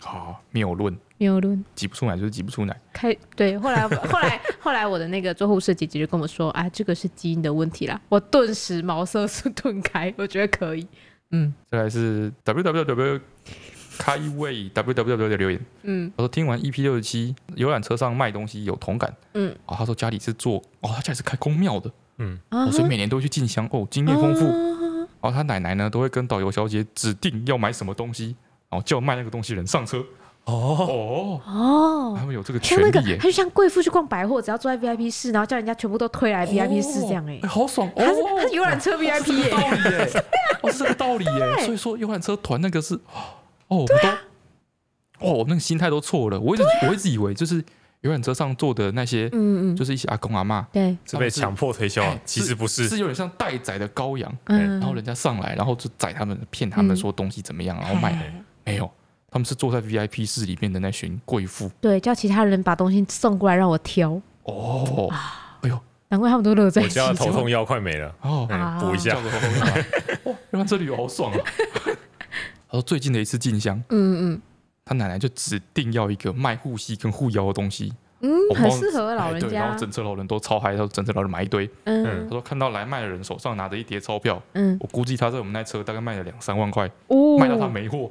Speaker 2: 好，谬论。
Speaker 1: 谬论，
Speaker 2: 挤不出奶就是挤不出奶。
Speaker 1: 开对，后来后来 [LAUGHS] 后来，我的那个做护士姐姐就跟我说：“啊，这个是基因的问题啦。”我顿时茅塞顿开，我觉得可以。嗯，
Speaker 2: 再来是 w w w 开胃 w w w 的留言。嗯，他说听完 EP 六十七，游览车上卖东西有同感。嗯，啊，他说家里是做哦，他家里是开公庙的。嗯，所以每年都会去进香哦，经验丰富。然后他奶奶呢，都会跟导游小姐指定要买什么东西，然后叫卖那个东西人上车。哦。哦，他们有这个权利耶！
Speaker 1: 他就像贵妇去逛百货，只要坐在 VIP 室，然后叫人家全部都推来 VIP 室这样哎，
Speaker 2: 好爽！
Speaker 1: 他是他是游览车 VIP 耶，
Speaker 2: 哦，是这个道理耶。所以说游览车团那个是哦，我都哦，那个心态都错了。我一直我一直以为就是游览车上坐的那些，嗯嗯，就是一些阿公阿妈，
Speaker 1: 对，
Speaker 3: 是被强迫推销，其实不是，
Speaker 2: 是有点像待宰的羔羊，然后人家上来，然后就宰他们，骗他们说东西怎么样，然后卖，没有，他们是坐在 VIP 室里面的那群贵妇，
Speaker 1: 对，叫其他人把东西送过来让我挑，
Speaker 2: 哦，哎呦，难
Speaker 1: 怪他们都乐在。
Speaker 3: 我家头痛药快没了，哦，补一下，
Speaker 2: 哇，原来这里有好爽啊！[LAUGHS] 他说最近的一次进香，嗯嗯。他奶奶就指定要一个卖护膝跟护腰的东西，
Speaker 1: 嗯，很适合老人家。
Speaker 2: 对，然后整车老人都超嗨，然后整车老人买一堆。嗯，他说看到来卖的人手上拿着一叠钞票，嗯，我估计他在我们那车大概卖了两三万块，卖到他没货，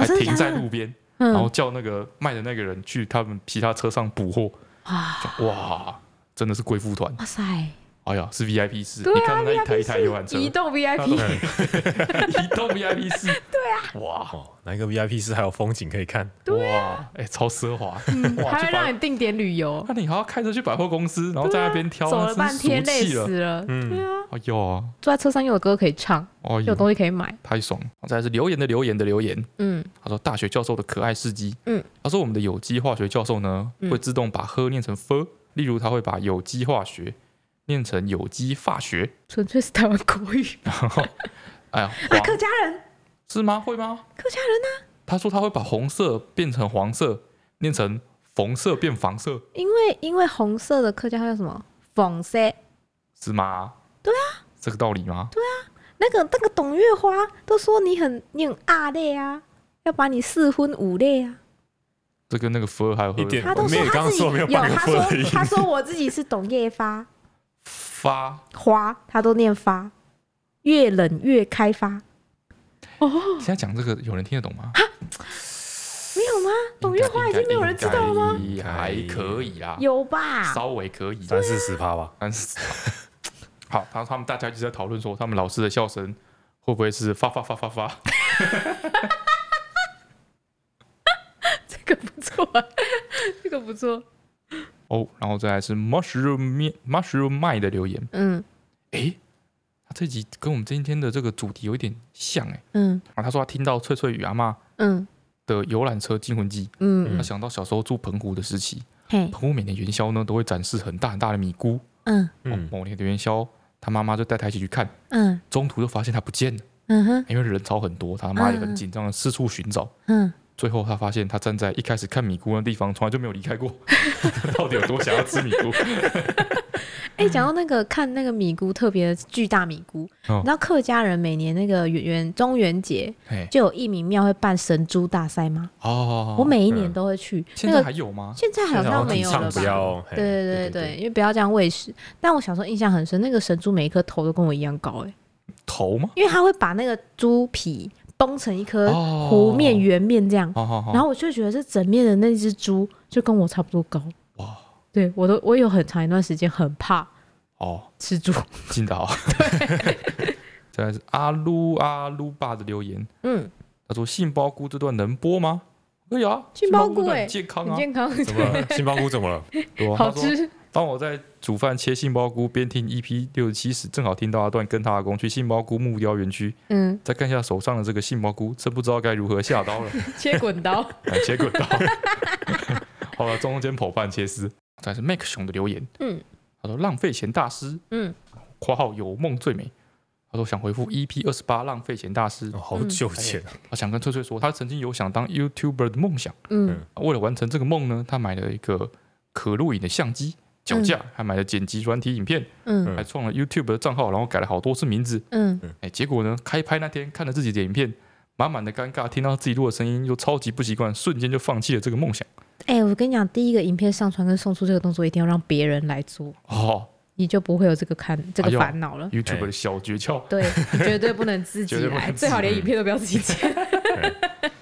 Speaker 2: 还停在路边，然后叫那个卖的那个人去他们其他车上补货。哇，真的是贵妇团！哇塞！哎呀，是 VIP 室，你看那一台一台游览车，
Speaker 1: 移动 VIP，[LAUGHS]
Speaker 2: 移动 VIP 室，[LAUGHS]
Speaker 1: 对啊，
Speaker 3: 哇，哪一个 VIP 室还有风景可以看？
Speaker 2: 哇，哎，超奢华，
Speaker 1: 还会让你定点旅游，
Speaker 2: 那你还要开车去百货公司，然后在那边挑，
Speaker 1: 走了半天累死了，嗯，对啊，
Speaker 2: 哎呦，
Speaker 1: 坐在车上又有歌可以唱，又有东西可以买，
Speaker 2: 太爽。再来是留言的留言的留言，嗯，他说大学教授的可爱事迹，嗯，他说我们的有机化学教授呢会自动把喝念成 f，例如他会把有机化学。念成有机化学，
Speaker 1: 纯粹是台湾国语。[LAUGHS] 哎呀，客家人
Speaker 2: 是吗？会吗？
Speaker 1: 客家人呢？
Speaker 2: 他说他会把红色变成黄色，念成红色变黄色。
Speaker 1: 因为因为红色的客家话叫什么？黄色
Speaker 2: 是吗？
Speaker 1: 对啊，
Speaker 2: 这个道理吗？
Speaker 1: 对啊，那个那个董月花都说你很你很阿烈啊，要把你四分五裂啊。
Speaker 2: 这跟那个佛还有一
Speaker 1: 点，他都说他自己有，他说他说我自己是董叶发。
Speaker 2: 发
Speaker 1: 花，他都念发，越冷越开发。
Speaker 2: 哦，现在讲这个有人听得懂吗？
Speaker 1: 没有吗？董月花已经没有人知道了吗？
Speaker 2: 还可以啦，
Speaker 1: 有吧？
Speaker 2: 稍微可以，
Speaker 3: 三四十趴吧，
Speaker 2: 三四十趴。好，然后他们大家就在讨论说，他们老师的笑声会不会是发发发发发？[LAUGHS]
Speaker 1: 这个不错，这个不错。
Speaker 2: 哦，然后再来是 mushroom 面 mushroom 麦的留言。嗯，哎，他这集跟我们今天的这个主题有一点像哎。嗯，啊，他说他听到翠翠与阿嬷嗯的游览车惊魂记。嗯，他想到小时候住澎湖的时期，澎湖每年元宵呢都会展示很大很大的米菇。嗯嗯，某年的元宵，他妈妈就带他一起去看。嗯，中途就发现他不见了。嗯哼，因为人潮很多，他妈也很紧张的四处寻找。嗯。最后，他发现他站在一开始看米姑的地方，从来就没有离开过。[LAUGHS] 到底有多想要吃米姑？[LAUGHS]
Speaker 1: 哎、欸，讲到那个看那个米姑，特别巨大米姑，哦、你知道客家人每年那个元元中元节就有义民庙会办神猪大赛吗？哦，我每一年都会去。
Speaker 2: 现在还有吗？
Speaker 1: 现在好像没有了吧？对对对对，因为不要这样喂食。但我小时候印象很深，那个神猪每一颗头都跟我一样高，哎，
Speaker 2: 头吗？
Speaker 1: 因为他会把那个猪皮。崩成一颗弧面圆面这样，然后我就觉得这整面的那只猪就跟我差不多高。哇，对我都我有很长一段时间很怕哦吃猪。
Speaker 2: 听到。[LAUGHS] 对，再来是阿噜阿噜爸的留言，嗯，他说杏鲍菇这段能播吗？可以啊，
Speaker 1: 杏鲍菇哎，
Speaker 2: 健康啊，
Speaker 1: 健康。
Speaker 3: 怎么了？杏鲍菇怎么了？[LAUGHS]
Speaker 1: 好吃。
Speaker 2: 当我在煮饭切杏鲍菇，边听 EP 六十七时，正好听到阿段跟他阿公去杏鲍菇木雕园区。嗯，再看一下手上的这个杏鲍菇，真不知道该如何下刀了。[LAUGHS]
Speaker 1: 切滚刀，[LAUGHS]
Speaker 2: 切滚刀。[LAUGHS] 好了，中间剖半切丝。再是 Mac 熊的留言，嗯，他说浪费钱大师，嗯，括号有梦最美。他说想回复 EP 二十八浪费钱大师，
Speaker 3: 好久以前
Speaker 2: 他想跟翠翠说，他曾经有想当 YouTuber 的梦想，嗯，为了完成这个梦呢，他买了一个可录影的相机。脚架，还买了剪辑软体影片，嗯，还创了 YouTube 的账号，然后改了好多次名字，嗯，哎，结果呢，开拍那天看了自己的影片，满满的尴尬，听到自己录的声音又超级不习惯，瞬间就放弃了这个梦想。
Speaker 1: 哎，我跟你讲，第一个影片上传跟送出这个动作一定要让别人来做哦，你就不会有这个看这个烦恼了。
Speaker 2: YouTube 的小诀窍，
Speaker 1: 对，你绝对不能 [LAUGHS] 自己来，最好连影片都不要自己剪。[LAUGHS]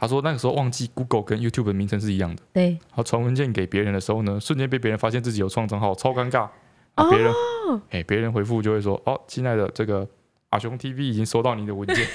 Speaker 2: 他说那个时候忘记 Google 跟 YouTube 的名称是一样的。对。他传文件给别人的时候呢，瞬间被别人发现自己有创账号，超尴尬。啊，别人，哎，别人回复就会说：“哦，亲爱的，这个阿雄 TV 已经收到你的文件。[LAUGHS] ”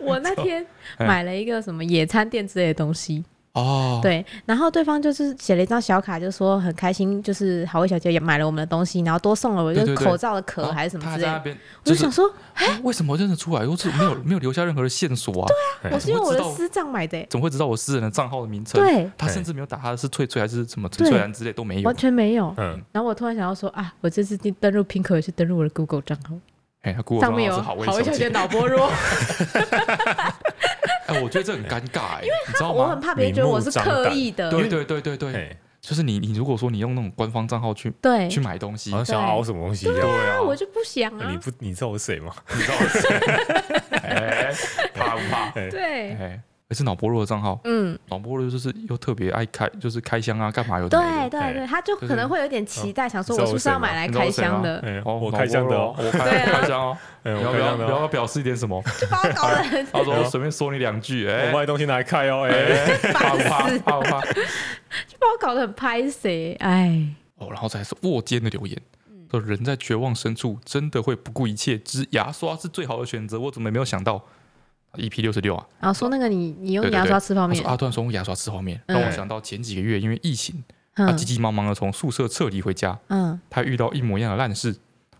Speaker 1: 我那天 [LAUGHS] 买了一个什么野餐垫之类的东西，哦，对，然后对方就是写了一张小卡，就说很开心，就是好味小姐也买了我们的东西，然后多送了我一个口罩的壳还是什么之类的。我就想说，哎，为什么认得出来？又是没有 [LAUGHS] 没有留下任何的线索啊？对啊，我是用我的私账买的，
Speaker 2: 怎么会知道我私人的账号的名称？对，他甚至没有打他的是翠翠还是什么翠翠兰之类都没有，
Speaker 1: 完全没有。嗯，然后我突然想到说啊，我这次登录 Pink 也是登录我的 Google 账号。
Speaker 2: 哎，他 Google 账号是好味小姐
Speaker 1: 脑波弱。[LAUGHS]
Speaker 2: 哎，我觉得这很尴尬哎，
Speaker 1: 因为你知道吗？我很怕别人觉得我是刻意的。
Speaker 2: 对对对对对，就是你你如果说你用那种官方账号去对去买东西，
Speaker 3: 好像想熬什么东西一样。
Speaker 1: 对啊，我就不想啊。
Speaker 3: 你不你知道我是谁吗？
Speaker 2: 你知道我是谁？[LAUGHS] 哎，怕不怕？
Speaker 1: 对。
Speaker 2: 也是脑波弱的账号，嗯，脑波弱就是又特别爱开，就是开箱啊，干嘛有的？
Speaker 1: 对对对，他就可能会有点期待，想说我是不是要买来开箱的？
Speaker 3: 我开箱的，我
Speaker 2: 开箱哦，[LAUGHS] 要不要不要表示一点什么？
Speaker 1: 就把我搞得很，
Speaker 2: 他说随便说你两句，哎，
Speaker 3: 我买东西拿来开哦，哎，
Speaker 2: 怕不 [LAUGHS] 怕？怕不怕？
Speaker 1: 就把我搞得很拍谁，哎，
Speaker 2: 哦，然后再是卧肩的留言，说人在绝望深处真的会不顾一切，只牙刷是最好的选择，我怎么没有想到？EP 六十六啊，
Speaker 1: 然后说那个你你用牙刷吃泡面，
Speaker 2: 阿段说用牙刷吃泡面，让我想到前几个月因为疫情，他急急忙忙的从宿舍撤离回家，嗯，他遇到一模一样的烂事，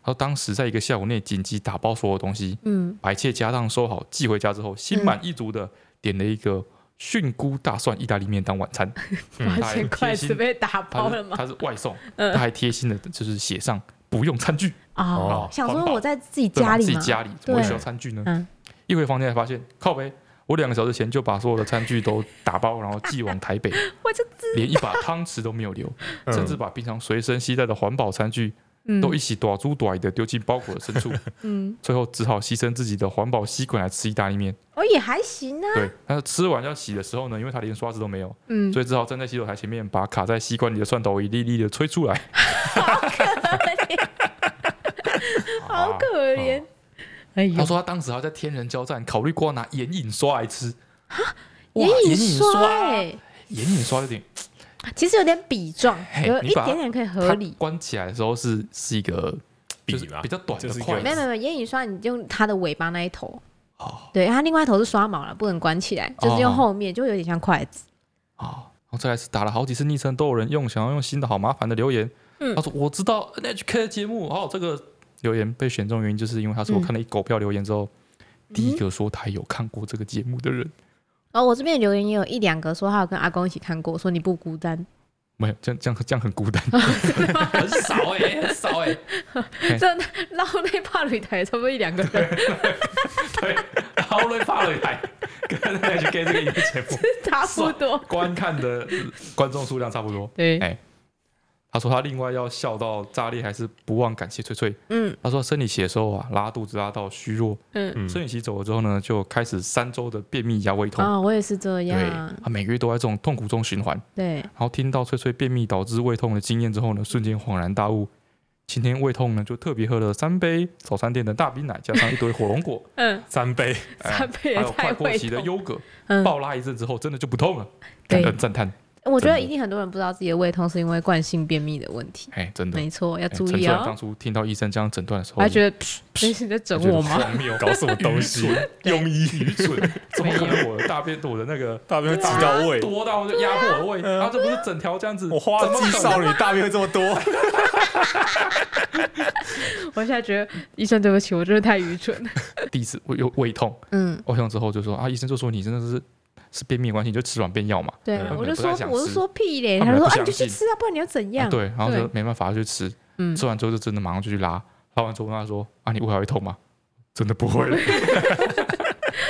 Speaker 2: 他说当时在一个下午内紧急打包所有东西，嗯，把一切家当收好寄回家之后，心满意足的点了一个菌菇大蒜意大利面当晚餐，
Speaker 1: 八千块是被打包了吗？
Speaker 2: 他是外送，他还贴心的就是写上不用餐具。
Speaker 1: 哦，想说我在自己家里，
Speaker 2: 自己家里怎么会需要餐具呢？一回房间才发现，靠北，我两个小时前就把所有的餐具都打包，然后寄往台北，[LAUGHS]
Speaker 1: 我就
Speaker 2: 连一把汤匙都没有留，甚至把平常随身携带的环保餐具都一起短租短的丢进包裹的深处，[LAUGHS] 嗯，最后只好牺牲自己的环保吸管来吃意大利面。
Speaker 1: 哦，也还行啊。
Speaker 2: 对，但是吃完要洗的时候呢，因为他连刷子都没有，嗯，所以只好站在洗手台前面，把卡在吸管里的蒜头一粒粒的吹出来。[LAUGHS]
Speaker 1: 好可怜，好可怜。
Speaker 2: 他说他当时还在天人交战，考虑过拿眼影刷来吃。
Speaker 1: 眼影刷，哎，
Speaker 2: 眼影刷有点，
Speaker 1: 其实有点笔状，有一点点可以合理。
Speaker 2: 关起来的时候是是一个笔比较短的块。
Speaker 1: 没有没有，眼影刷你用它的尾巴那一头。哦。对，它另外一头是刷毛了，不能关起来，就是用后面，就有点像筷子。
Speaker 2: 哦。然后再来是打了好几次昵称都有人用，想要用新的好麻烦的留言。嗯。他说我知道 NHK 的节目，哦，这个。留言被选中原因，就是因为他说我看了一狗票留言之后，嗯、第一个说他有看过这个节目的人。
Speaker 1: 哦，我这边留言也有一两个说他有跟阿公一起看过，说你不孤单。
Speaker 2: 没有，这样这样这样很孤单，[LAUGHS] 很少哎、欸，很少哎、欸。
Speaker 1: 这老雷帕雷台差不多一两个人。
Speaker 2: 对，老雷帕雷台跟 NHK 这个节目
Speaker 1: 差不多，
Speaker 2: 观看的观众数量差不多。对，哎。他说他另外要笑到炸裂，还是不忘感谢翠翠。嗯，他说生理期的时候啊，拉肚子拉到虚弱。嗯，生理期走了之后呢，就开始三周的便秘加胃痛。
Speaker 1: 啊，我也是这样。对，
Speaker 2: 他每个月都在这种痛苦中循环。对，然后听到翠翠便秘导致胃痛的经验之后呢，瞬间恍然大悟。今天胃痛呢，就特别喝了三杯早餐店的大冰奶，加上一堆火龙果。[LAUGHS] 嗯，
Speaker 3: 三杯，
Speaker 1: 三杯
Speaker 2: 还有快过期的优格。嗯，暴拉一阵之后，真的就不痛了。感恩赞叹。
Speaker 1: 我觉得一定很多人不知道自己的胃痛是因为惯性便秘的问题。
Speaker 2: 哎，真的，
Speaker 1: 没错，要注意啊。
Speaker 2: 当初听到医生这样诊断的时候，
Speaker 1: 还觉得你是在整我吗？
Speaker 3: 搞什么东西？庸医愚蠢，[LAUGHS]
Speaker 2: 怎么可能我的大便我的那个
Speaker 3: 大便会挤到胃，
Speaker 2: 多到就压迫我的胃？然后这不是整条这样子？
Speaker 3: 我花季少女大便会这么多？[LAUGHS]
Speaker 1: 我现在觉得医生对不起，我真的太愚蠢了。[LAUGHS]
Speaker 2: 第一次我有胃痛，嗯，胃痛之后就说啊，医生就说你真的是。是便秘关系，你就吃软便药嘛。
Speaker 1: 对，我就说，我就说屁嘞。他说啊，你就去吃啊，不然你要怎样？
Speaker 2: 对，然后就没办法就去吃。嗯，吃完之后就真的马上就去拉。拉完之后跟他说啊，你胃还会痛吗？真的不会了。[LAUGHS]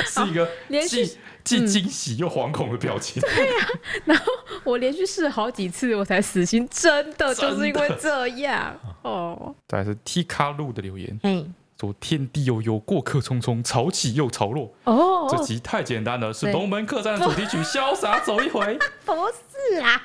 Speaker 2: 是一个既既惊喜又惶恐的表情。[LAUGHS]
Speaker 1: 对呀，然后我连续试了好几次，我才死心，真的就是因为这样哦。
Speaker 2: 再来是 T 卡路的留言。说天地悠悠，过客匆匆，潮起又潮落。哦，这集太简单了，是龙门客栈的主题曲《潇洒走一回》。[LAUGHS]
Speaker 1: 不是啊，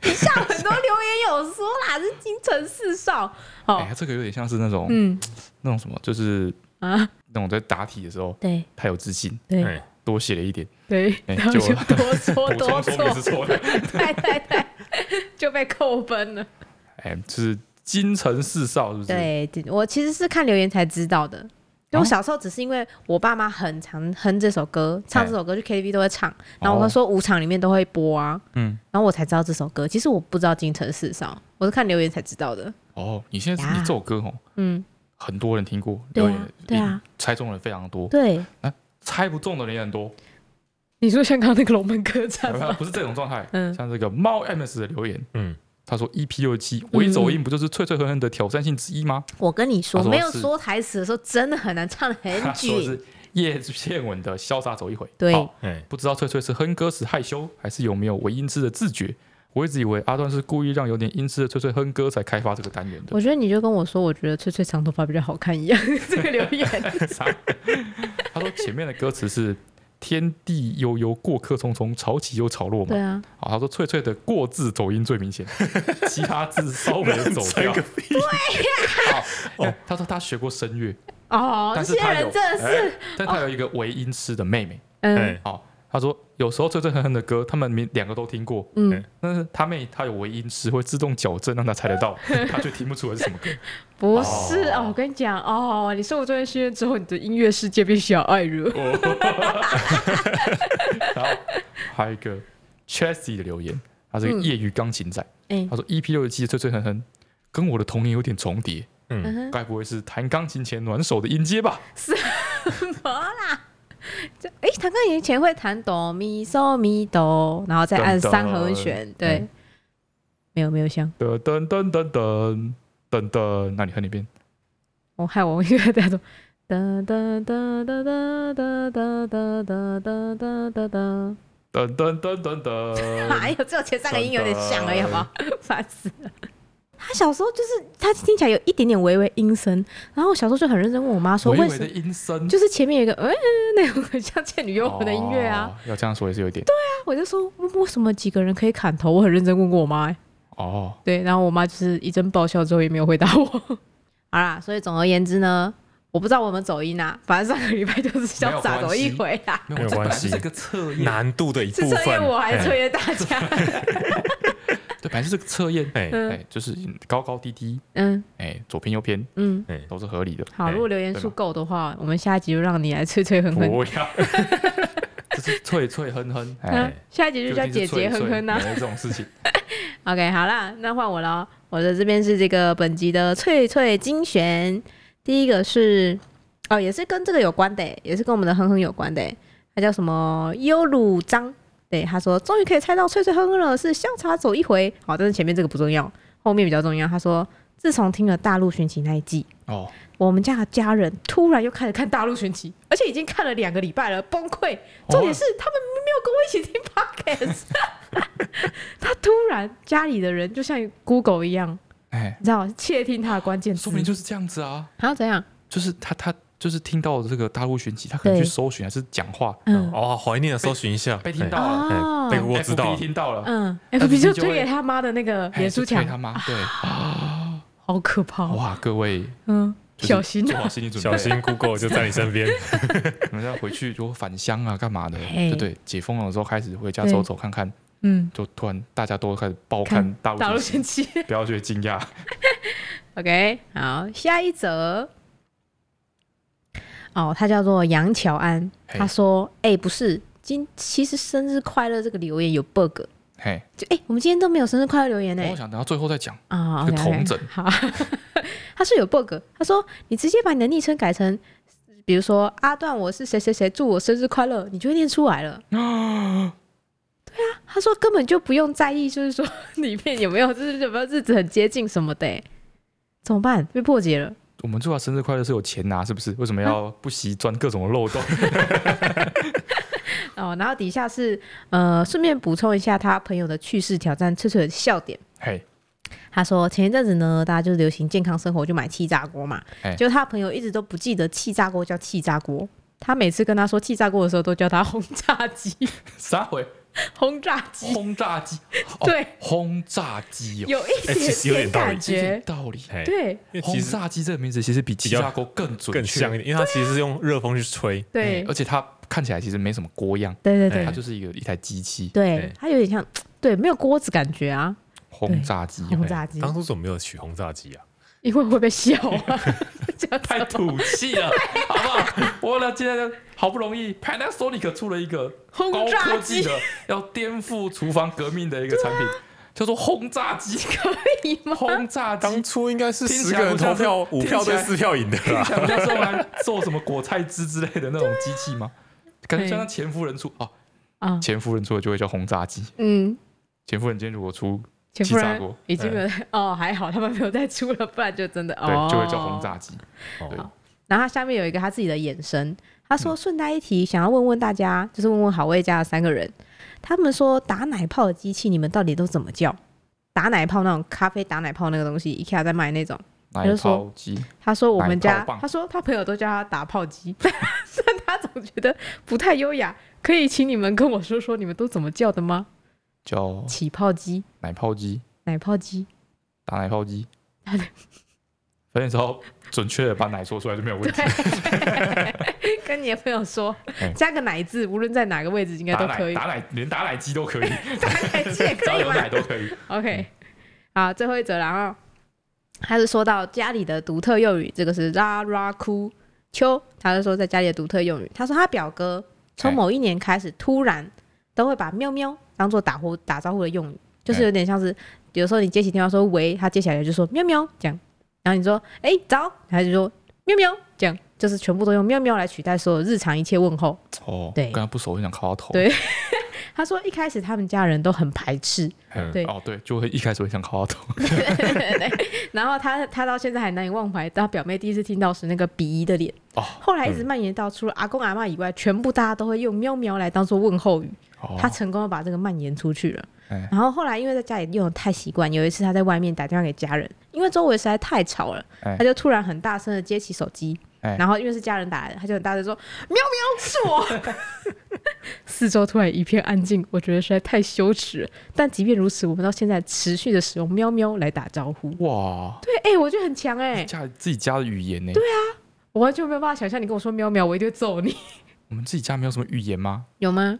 Speaker 1: 底下很多留言有说啦，[LAUGHS] 是京城四少。
Speaker 2: 哎呀，这个有点像是那种，嗯，那种什么，就是啊，那种在答题的时候，对，太有自信，对，多写了一点，
Speaker 1: 对，然后就多说 [LAUGHS] 多错，对对对，就被扣分了。
Speaker 2: 哎，就是。京城四少是不是？
Speaker 1: 对，我其实是看留言才知道的。因为我小时候只是因为我爸妈很常哼这首歌，唱这首歌去 KTV 都会唱，然后我说舞场里面都会播啊，嗯，然后我才知道这首歌。其实我不知道京城四少，我是看留言才知道的。
Speaker 2: 哦，你现在你这首歌哦，嗯，很多人听过，留言对啊，猜中的人非常多，对，那猜不中的人也很多。
Speaker 1: 你说像刚刚那个龙门客栈
Speaker 2: 不是这种状态，嗯，像这个猫 MS 的留言，嗯。他说：“EP 六七，微走音不就是脆脆哼哼的挑战性之一吗？”
Speaker 1: 我跟你说，没有说台词的时候，真的很难唱得很 [LAUGHS] 紧。
Speaker 2: 是叶倩文的《潇洒走一回》。
Speaker 1: 对，
Speaker 2: 不知道脆脆是哼歌时害羞，还是有没有微音痴的自觉？我一直以为阿段是故意让有点音痴的翠翠哼歌才开发这个单元的。
Speaker 1: 我觉得你就跟我说，我觉得翠翠长头发比较好看一样。这个留言，[LAUGHS]
Speaker 2: 他说前面的歌词是。天地悠悠，过客匆匆，潮起又潮落嘛。
Speaker 1: 对啊。
Speaker 2: 好，他说翠翠的“过”字走音最明显，[LAUGHS] 其他字稍微走掉。对呀。哦，他说他学过声乐。
Speaker 1: 哦。但是他有，
Speaker 2: 但他有一个唯音痴的妹妹。嗯。好。他说：“有时候最最哼哼的歌，他们两个都听过。嗯，但是他妹他有回音师会自动矫正，让他猜得到，[LAUGHS] 他却听不出来是什么歌。
Speaker 1: 不是哦，我跟你讲哦，你受过专业训练之后，你的音乐世界变小爱热。[LAUGHS]
Speaker 2: 然后还有一个 Chessy 的留言，他是个业余钢琴仔。他说 EP 六十七的脆脆哼哼，跟我的童年有点重叠。嗯，该不会是弹钢琴前暖手的音阶吧？
Speaker 1: 什么啦？” [LAUGHS] 就哎，弹钢琴前会弹哆咪嗦咪哆，然后再按三和弦，对，没有没有像。
Speaker 2: 噔噔噔噔噔噔噔，那你哼一遍。
Speaker 1: 我害我应该在说噔噔噔噔噔噔噔噔噔噔。噔
Speaker 2: 噔噔噔噔噔，[LAUGHS]
Speaker 1: 哎呦，只有前三个音有点像而已，好不好？[LAUGHS] 烦死了。他小时候就是他听起来有一点点微微阴森，然后我小时候就很认真问我妈说，为什么？微微的阴森，就是前面有一个嗯那种很像《倩女幽魂》的音乐啊。
Speaker 2: 要这样说也是有点。
Speaker 1: 对啊，我就说为什么几个人可以砍头？我很认真问过我妈。哦。对，然后我妈就是一阵爆笑之后也没有回答我。[LAUGHS] 好啦，所以总而言之呢，我不知道我们走音啊，反正上个礼拜就是潇洒走一回啦。
Speaker 2: 没有关系，这个测验
Speaker 3: 难度的一部分。是
Speaker 1: 测验我还是测验大家？[LAUGHS]
Speaker 2: 对，反正是个测验，哎哎，就是高高低低，嗯，哎，左偏右偏，嗯，哎，都是合理的。
Speaker 1: 好，如果留言数够的话，我们下一集就让你来脆脆哼哼。
Speaker 2: 不要，[LAUGHS] 这是脆脆哼哼。
Speaker 1: 哎，下一集就叫姐姐哼哼呐。
Speaker 2: 这种事情。[LAUGHS]
Speaker 1: OK，好啦，那换我了。我的这边是这个本集的脆脆精选，第一个是哦，也是跟这个有关的，也是跟我们的哼哼有关的，它叫什么？优鲁张。对，他说终于可以猜到脆脆哼哼了，是潇洒走一回。好，但是前面这个不重要，后面比较重要。他说自从听了大陆寻奇那一季，哦，我们家的家人突然又开始看大陆寻奇，而且已经看了两个礼拜了，崩溃。重点是他们没有跟我一起听 podcast，[LAUGHS] 他突然家里的人就像 Google 一样，哎，你知道窃听他的关键词，
Speaker 2: 说明就是这样子啊。
Speaker 1: 还要怎样？
Speaker 2: 就是他他。就是听到这个大陆寻奇，他可能去搜寻还是讲话，嗯，
Speaker 3: 哦，怀念的搜寻一下，
Speaker 2: 被听到了，被我知道，听到了，
Speaker 1: 嗯，FB 就推给他妈的那个脸书墙，
Speaker 2: 他妈，对，[GASPS]
Speaker 1: 好可怕，
Speaker 2: 哇，各位，
Speaker 1: 嗯，小心，
Speaker 2: 做好心理准备，
Speaker 3: 小心 Google 就在你身边，[LAUGHS]
Speaker 2: 可能要回去就返乡啊，干嘛的，对对，解封了之后开始回家走走看看，嗯，就突然大家都开始爆看大陆寻奇，[LAUGHS] 不要觉得惊讶
Speaker 1: ，OK，好，下一则。哦，他叫做杨乔安，他说：“哎、欸，不是，今其实生日快乐这个留言有 bug，嘿，就哎、欸，我们今天都没有生日快乐留言呢。
Speaker 2: 我想等到最后再讲啊，就同整。
Speaker 1: 好，[LAUGHS] 他说有 bug，他说你直接把你的昵称改成，比如说阿段，我是谁谁谁，祝我生日快乐，你就会念出来了。啊，[GASPS] 对啊，他说根本就不用在意，就是说里面有没有，就是有没有日子很接近什么的，怎么办？被破解了。”
Speaker 2: 我们祝他生日快乐是有钱拿，是不是？为什么要不惜钻各种的漏洞？[LAUGHS]
Speaker 1: 哦，然后底下是呃，顺便补充一下他朋友的趣事挑战，翠翠的笑点。嘿，他说前一阵子呢，大家就是流行健康生活，就买气炸锅嘛。嘿就他朋友一直都不记得气炸锅叫气炸锅，他每次跟他说气炸锅的时候，都叫他轰炸机。
Speaker 2: 啥回？[LAUGHS]
Speaker 1: 轰炸机，
Speaker 2: 轰炸机，[LAUGHS]
Speaker 1: 对，
Speaker 2: 轰炸机
Speaker 1: 有一点点感觉，
Speaker 2: 道理，
Speaker 1: 对，
Speaker 2: 轰炸机这个名字其实比气炸锅更准确，
Speaker 3: 更像一点，因为它其实是用热风去吹，
Speaker 1: 对，
Speaker 2: 而且它看起来其实没什么锅样，
Speaker 1: 对对对，
Speaker 2: 它就是一个一台机器，
Speaker 1: 对，它有点像，对，没有锅子感觉啊，
Speaker 2: 轰炸机，
Speaker 1: 轰炸机，
Speaker 3: 当初怎么没有取轰炸机啊？
Speaker 1: 因为会被笑啊，[LAUGHS]
Speaker 2: 太土气了，好不好？我呢，今天好不容易，Panasonic 出了一个高科技的，要颠覆厨房革命的一个产品。叫做轰炸机，
Speaker 1: 可以吗？
Speaker 2: 轰炸机
Speaker 3: 当初应该是十个人投票，五票对四票赢的啦。
Speaker 2: 那时候还做什么果菜汁之类的那种机器吗？感觉像前夫人出哦，啊，前夫人出的就会叫轰炸机。嗯，前夫人今天如果出气炸锅，
Speaker 1: 已经没有 [LAUGHS] 哦，还好他们没有再出了，不然就真的哦，
Speaker 2: 对，就会叫轰炸机。
Speaker 1: 对，然后他下面有一个他自己的衍生，他说顺带一提，想要问问大家，就是问问好味家的三个人。他们说打奶泡的机器，你们到底都怎么叫？打奶泡那种咖啡打奶泡那个东西，IKEA 在卖那种
Speaker 2: 奶泡机。
Speaker 1: 他说我们家，他说他朋友都叫他打泡机，[LAUGHS] 但他总觉得不太优雅。可以请你们跟我说说，你们都怎么叫的吗？
Speaker 2: 叫
Speaker 1: 起泡机、
Speaker 2: 奶泡机、
Speaker 1: 奶泡机、
Speaker 2: 打奶泡机。[LAUGHS] 反正只要准确的把奶说出来就没有问
Speaker 1: 题。[LAUGHS] 跟你的朋友说，加个奶字，无论在哪个位置应该都可以。
Speaker 2: 打奶连打奶机都可以，
Speaker 1: 打奶机也可以吗？只要
Speaker 2: 有奶都可以。
Speaker 1: OK，好，最后一则，然后他是说到家里的独特用语，这个是拉拉哭秋，他是说在家里的独特用语。他说他表哥从某一年开始，突然都会把喵喵当做打呼打招呼的用语，就是有点像是有时候你接起电话说喂，他接起来就说喵喵这样。然后你说，哎、欸，早，他就说喵喵，这样就是全部都用喵喵来取代所有日常一切问候。
Speaker 2: 哦，对，跟他不熟，就想靠他头。
Speaker 1: 对，[LAUGHS] 他说一开始他们家人都很排斥。
Speaker 2: 嗯、对，哦，对，就会一开始会想靠他头。[LAUGHS]
Speaker 1: 然后他他到现在还难以忘怀，他表妹第一次听到时那个鄙夷的脸。哦。后来一直蔓延到除了阿公阿嬷以外，全部大家都会用喵喵来当做问候语。哦。他成功的把这个蔓延出去了。然后后来因为在家里用的太习惯，有一次他在外面打电话给家人，因为周围实在太吵了，他就突然很大声的接起手机，然后因为是家人打来的，他就很大声说：“喵喵，是我。[LAUGHS] ”四周突然一片安静，我觉得实在太羞耻了。但即便如此，我们到现在持续的使用喵喵来打招呼。哇，对，哎、欸，我觉得很强哎、欸，
Speaker 2: 家自己家的语言呢？
Speaker 1: 对啊，我完全没有办法想象你跟我说喵喵，我一定会揍你。[LAUGHS]
Speaker 2: 我们自己家没有什么语言吗？
Speaker 1: 有吗？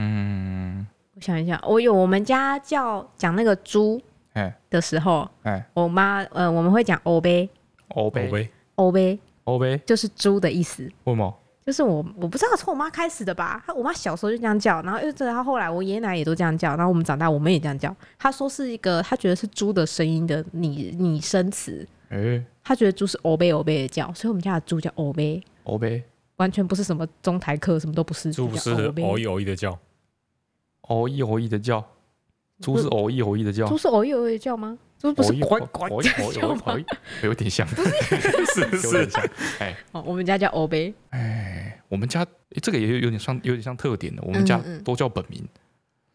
Speaker 1: 嗯。我想一下，我有我们家叫讲那个猪哎的时候，哎、我妈呃我们会讲欧杯，
Speaker 2: 欧杯，
Speaker 1: 欧杯，
Speaker 2: 欧杯，
Speaker 1: 就是猪的意思。
Speaker 2: 为什么？
Speaker 1: 就是我我不知道从我妈开始的吧，我妈小时候就这样叫，然后又这，她后来我爷爷奶奶也都这样叫，然后我们长大我们也这样叫。她说是一个，她觉得是猪的声音的拟拟声词，哎、欸，她觉得猪是欧贝欧贝的叫，所以我们家的猪叫欧贝，
Speaker 2: 欧贝，
Speaker 1: 完全不是什么中台客，什么都不是，
Speaker 3: 猪不是偶一偶一的叫。
Speaker 2: 哦一哦一的叫，猪是哦一哦一的叫，
Speaker 1: 猪是哦一哦一的叫吗？猪不是呱呱叫吗？
Speaker 2: 有点像，是 [LAUGHS] 是有点像。哎，
Speaker 1: 哦，我们家叫欧呗。
Speaker 2: 哎，我们家这个也有有点像，有点像特点的。我们家都叫本名。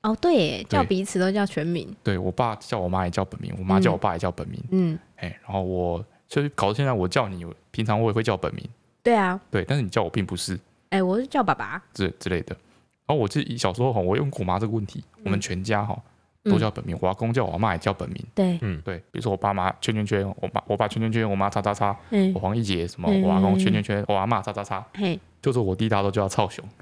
Speaker 1: 哦，对，叫彼此都叫全名。
Speaker 2: 对，我爸叫我妈也叫本名，我妈叫我爸也叫本名。嗯，哎，然后我所以搞到现在，我叫你，平常我也会叫本名。
Speaker 1: 对啊，
Speaker 2: 对，但是你叫我并不是。
Speaker 1: 哎，我是叫爸爸，
Speaker 2: 之之类的。然后我自己小时候哈，我问我妈这个问题，我们全家哈都叫本名，我阿公叫我妈也叫本名。
Speaker 1: 对，
Speaker 2: 嗯，对，比如说我爸妈圈圈圈，我爸我爸圈圈圈，我妈叉叉叉，我黄一杰什么，我阿公圈圈圈，我阿妈叉叉叉，就是我弟大都叫他操熊。[LAUGHS]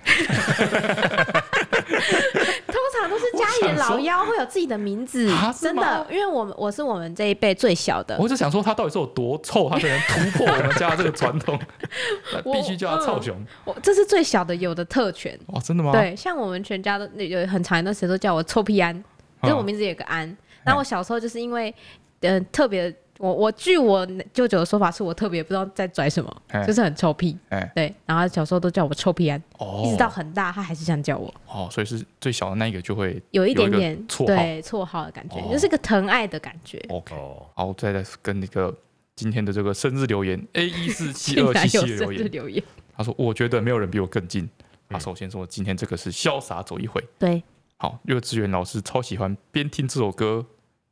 Speaker 1: 通常都是家里的老幺会有自己的名字，真的，因为我们我是我们这一辈最小的。
Speaker 2: 我就想说他到底是有多臭，他才能突破我们家这个传统，[LAUGHS] 必须叫他臭熊。
Speaker 1: 我这是最小的有的特权。
Speaker 2: 哦，真的吗？
Speaker 1: 对，像我们全家都有很长一段时间都叫我臭屁安，因为我名字有个安。然后我小时候就是因为嗯特别。我我据我舅舅的说法，是我特别不知道在拽什么，欸、就是很臭屁，哎、对。然后小时候都叫我臭屁安，哦、一直到很大，他还是这样叫我。
Speaker 2: 哦，所以是最小的那一个就会
Speaker 1: 有一点点绰对绰号的感觉，哦、就是个疼爱的感觉。
Speaker 2: OK，好，再来跟那个今天的这个生日留言 A 一四七二七七的留言，他说：“我觉得没有人比我更近。”他首先说今天这个是潇洒走一回，
Speaker 1: 对。
Speaker 2: 好，幼稚园老师超喜欢边听这首歌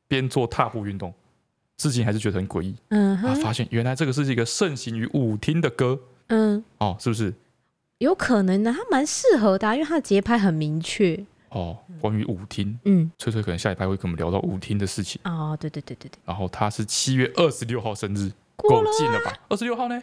Speaker 2: 边做踏步运动。至今还是觉得很诡异。嗯啊，发现原来这个是一个盛行于舞厅的歌。嗯，哦，是不是？
Speaker 1: 有可能呢，它蛮适合的，因为它的节拍很明确。
Speaker 2: 哦，关于舞厅，嗯，翠翠可能下一拜会跟我们聊到舞厅的事情。
Speaker 1: 哦，对对对对对。
Speaker 2: 然后他是七月二十六号生日，够近了吧？二十六号呢？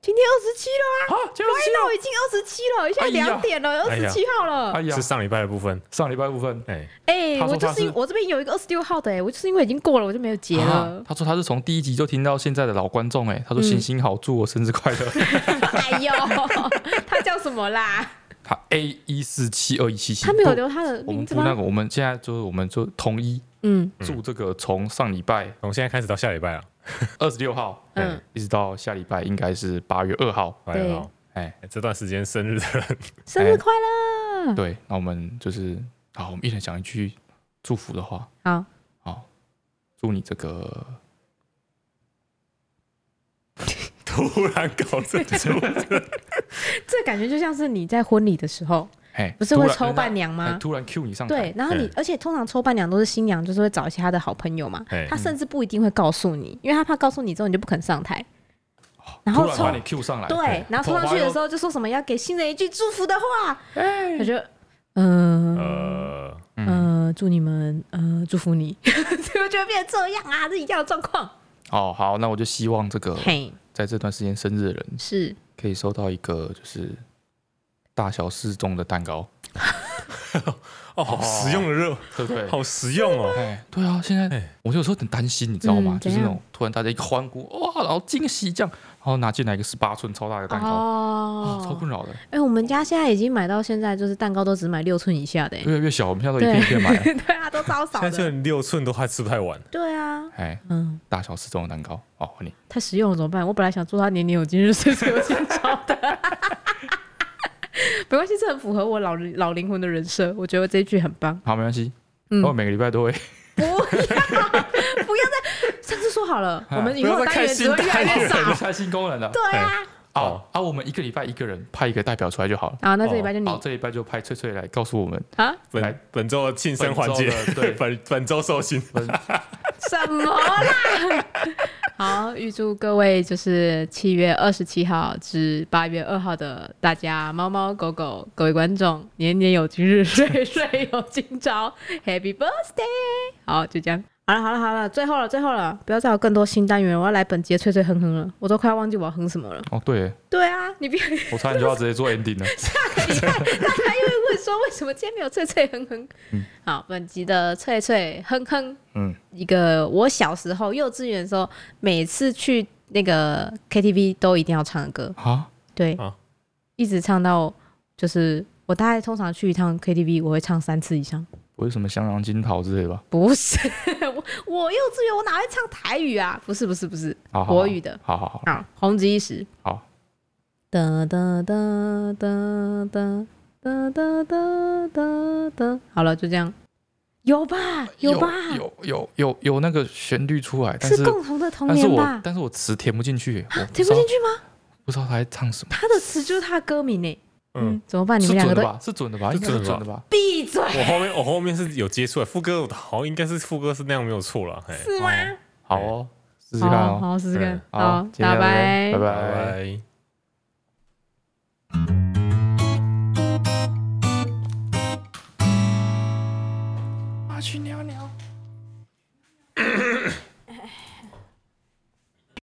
Speaker 1: 今天二十七了啊！对，那我已经二十七了，现在两点了，二十七号了。
Speaker 3: 哎呀，是上礼拜的部分，
Speaker 2: 上礼拜部分。
Speaker 1: 哎哎，我就是我这边有一个二十六号的，哎，我就是因为已经过了，我就没有截了。
Speaker 2: 他说他是从第一集就听到现在的老观众，哎，他说行行好，祝我生日快乐。[LAUGHS]
Speaker 1: 哎呦，他叫什么啦？
Speaker 2: 他 A 一四七二一七七，
Speaker 1: 他没有留他的名字吗？
Speaker 2: 我们不那个，我们现在就是我们就统一，嗯，祝这个从上礼拜，
Speaker 3: 从现在开始到下礼拜啊。[LAUGHS]
Speaker 2: 二十六号，嗯，一直到下礼拜应该是八月二号，
Speaker 3: 八月二号，哎，这段时间生日的人，[LAUGHS]
Speaker 1: 生日快乐！
Speaker 2: 对，那我们就是，好，我们一人讲一句祝福的话，
Speaker 1: 好，
Speaker 2: 好，祝你这个，[LAUGHS]
Speaker 3: 突然搞这出，
Speaker 1: 这感觉就像是你在婚礼的时候。不是会抽伴娘吗？
Speaker 2: 突然 Q 你上
Speaker 1: 台，对，然后你，而且通常抽伴娘都是新娘，就是会找一些她的好朋友嘛。她甚至不一定会告诉你，因为她怕告诉你之后你就不肯上台。
Speaker 2: 然后把你 Q 上来，
Speaker 1: 对，然后冲上去的时候就说什么要给新人一句祝福的话。我觉得，嗯呃，祝你们呃祝福你，[LAUGHS] 怎么就会变成这样啊？这一样的状况。
Speaker 2: 哦，好，那我就希望这个在这段时间生日的人
Speaker 1: 是
Speaker 2: 可以收到一个就是。大小适中的蛋糕，[LAUGHS]
Speaker 3: 哦，好实用的热，
Speaker 2: 对不对？
Speaker 3: 好实用哦，
Speaker 2: 哎，对啊，现在我就有时候很担心，你知道吗？就是那种突然大家一个欢呼，哇，然后惊喜这样，然后拿进来一个十八寸超大的蛋糕，哦，超困扰的。
Speaker 1: 哎，我们家现在已经买到现在，就是蛋糕都只买六寸以下的，
Speaker 2: 越来越小，我们现在都一片一片买，[LAUGHS]
Speaker 1: 对啊，都超少的。
Speaker 3: 现在六寸都还吃不太完。
Speaker 1: 对啊，
Speaker 2: 哎，嗯，大小适中的蛋糕，哦，你。
Speaker 1: 太实用了怎么办？我本来想祝他年年有今日，岁岁有今朝的。[LAUGHS] [LAUGHS] 没关系，这很符合我老老灵魂的人设。我觉得这一句很棒。
Speaker 2: 好，没关系。嗯，我每个礼拜都会。
Speaker 1: 不要，不要再上次说好了，[LAUGHS] 我们以后单元只会越来越少。[LAUGHS]
Speaker 2: 开新功能了。
Speaker 1: 对啊。
Speaker 2: 哦，啊，我们一个礼拜一个人派一个代表出来就好了。
Speaker 1: 啊，那这礼拜就你。
Speaker 2: 好，这礼拜就派翠翠来告诉我们啊，
Speaker 3: 本本周庆生环节，对，[LAUGHS] 本本周寿星。[LAUGHS]
Speaker 1: 什么啦？[LAUGHS] 好，预祝各位就是七月二十七号至八月二号的大家猫猫狗狗各位观众年年有今日，岁岁有今朝，Happy Birthday！好，就这样。好了好了好了，最后了最后了，不要再有更多新单元，我要来本集的脆脆哼哼了，我都快要忘记我要哼什么了。
Speaker 2: 哦，对，
Speaker 1: 对啊，你别，
Speaker 2: 我差点就要直接做 ending 了。
Speaker 1: 下个礼拜大家又会问说，为什么今天没有脆脆哼哼？嗯，好，本集的脆脆哼哼，嗯，一个我小时候幼稚园的时候，每次去那个 KTV 都一定要唱的歌啊，对，啊、一直唱到就是我大概通常去一趟 KTV，我会唱三次以上。
Speaker 2: 不是什么香囊金桃之类的吧？
Speaker 1: 不是，[LAUGHS] 我我幼稚园我哪会唱台语啊？不是不是不是，国语的。
Speaker 2: 好好好，
Speaker 1: 好，红极一时。
Speaker 2: 好。
Speaker 1: 哒哒哒哒哒哒哒哒哒哒。好了，就这样。有吧？有吧？
Speaker 2: 有有有有那个旋律出来，
Speaker 1: 是共同的童年吧？
Speaker 2: 但是我词填不进去，
Speaker 1: 填不进去吗？
Speaker 2: 不知道他在唱什么。
Speaker 1: 他的词就是他的歌名呢。嗯，怎么办？你们两个都
Speaker 2: 是准的吧？是准的吧？
Speaker 1: 闭嘴！
Speaker 3: 我后面我后面是有接触，副歌好像应该是副歌是那样没有错了，
Speaker 1: 是吗？
Speaker 2: 好哦，试试看哦，
Speaker 1: 好试试看，好，拜拜，
Speaker 2: 拜拜。我去尿尿。[LAUGHS]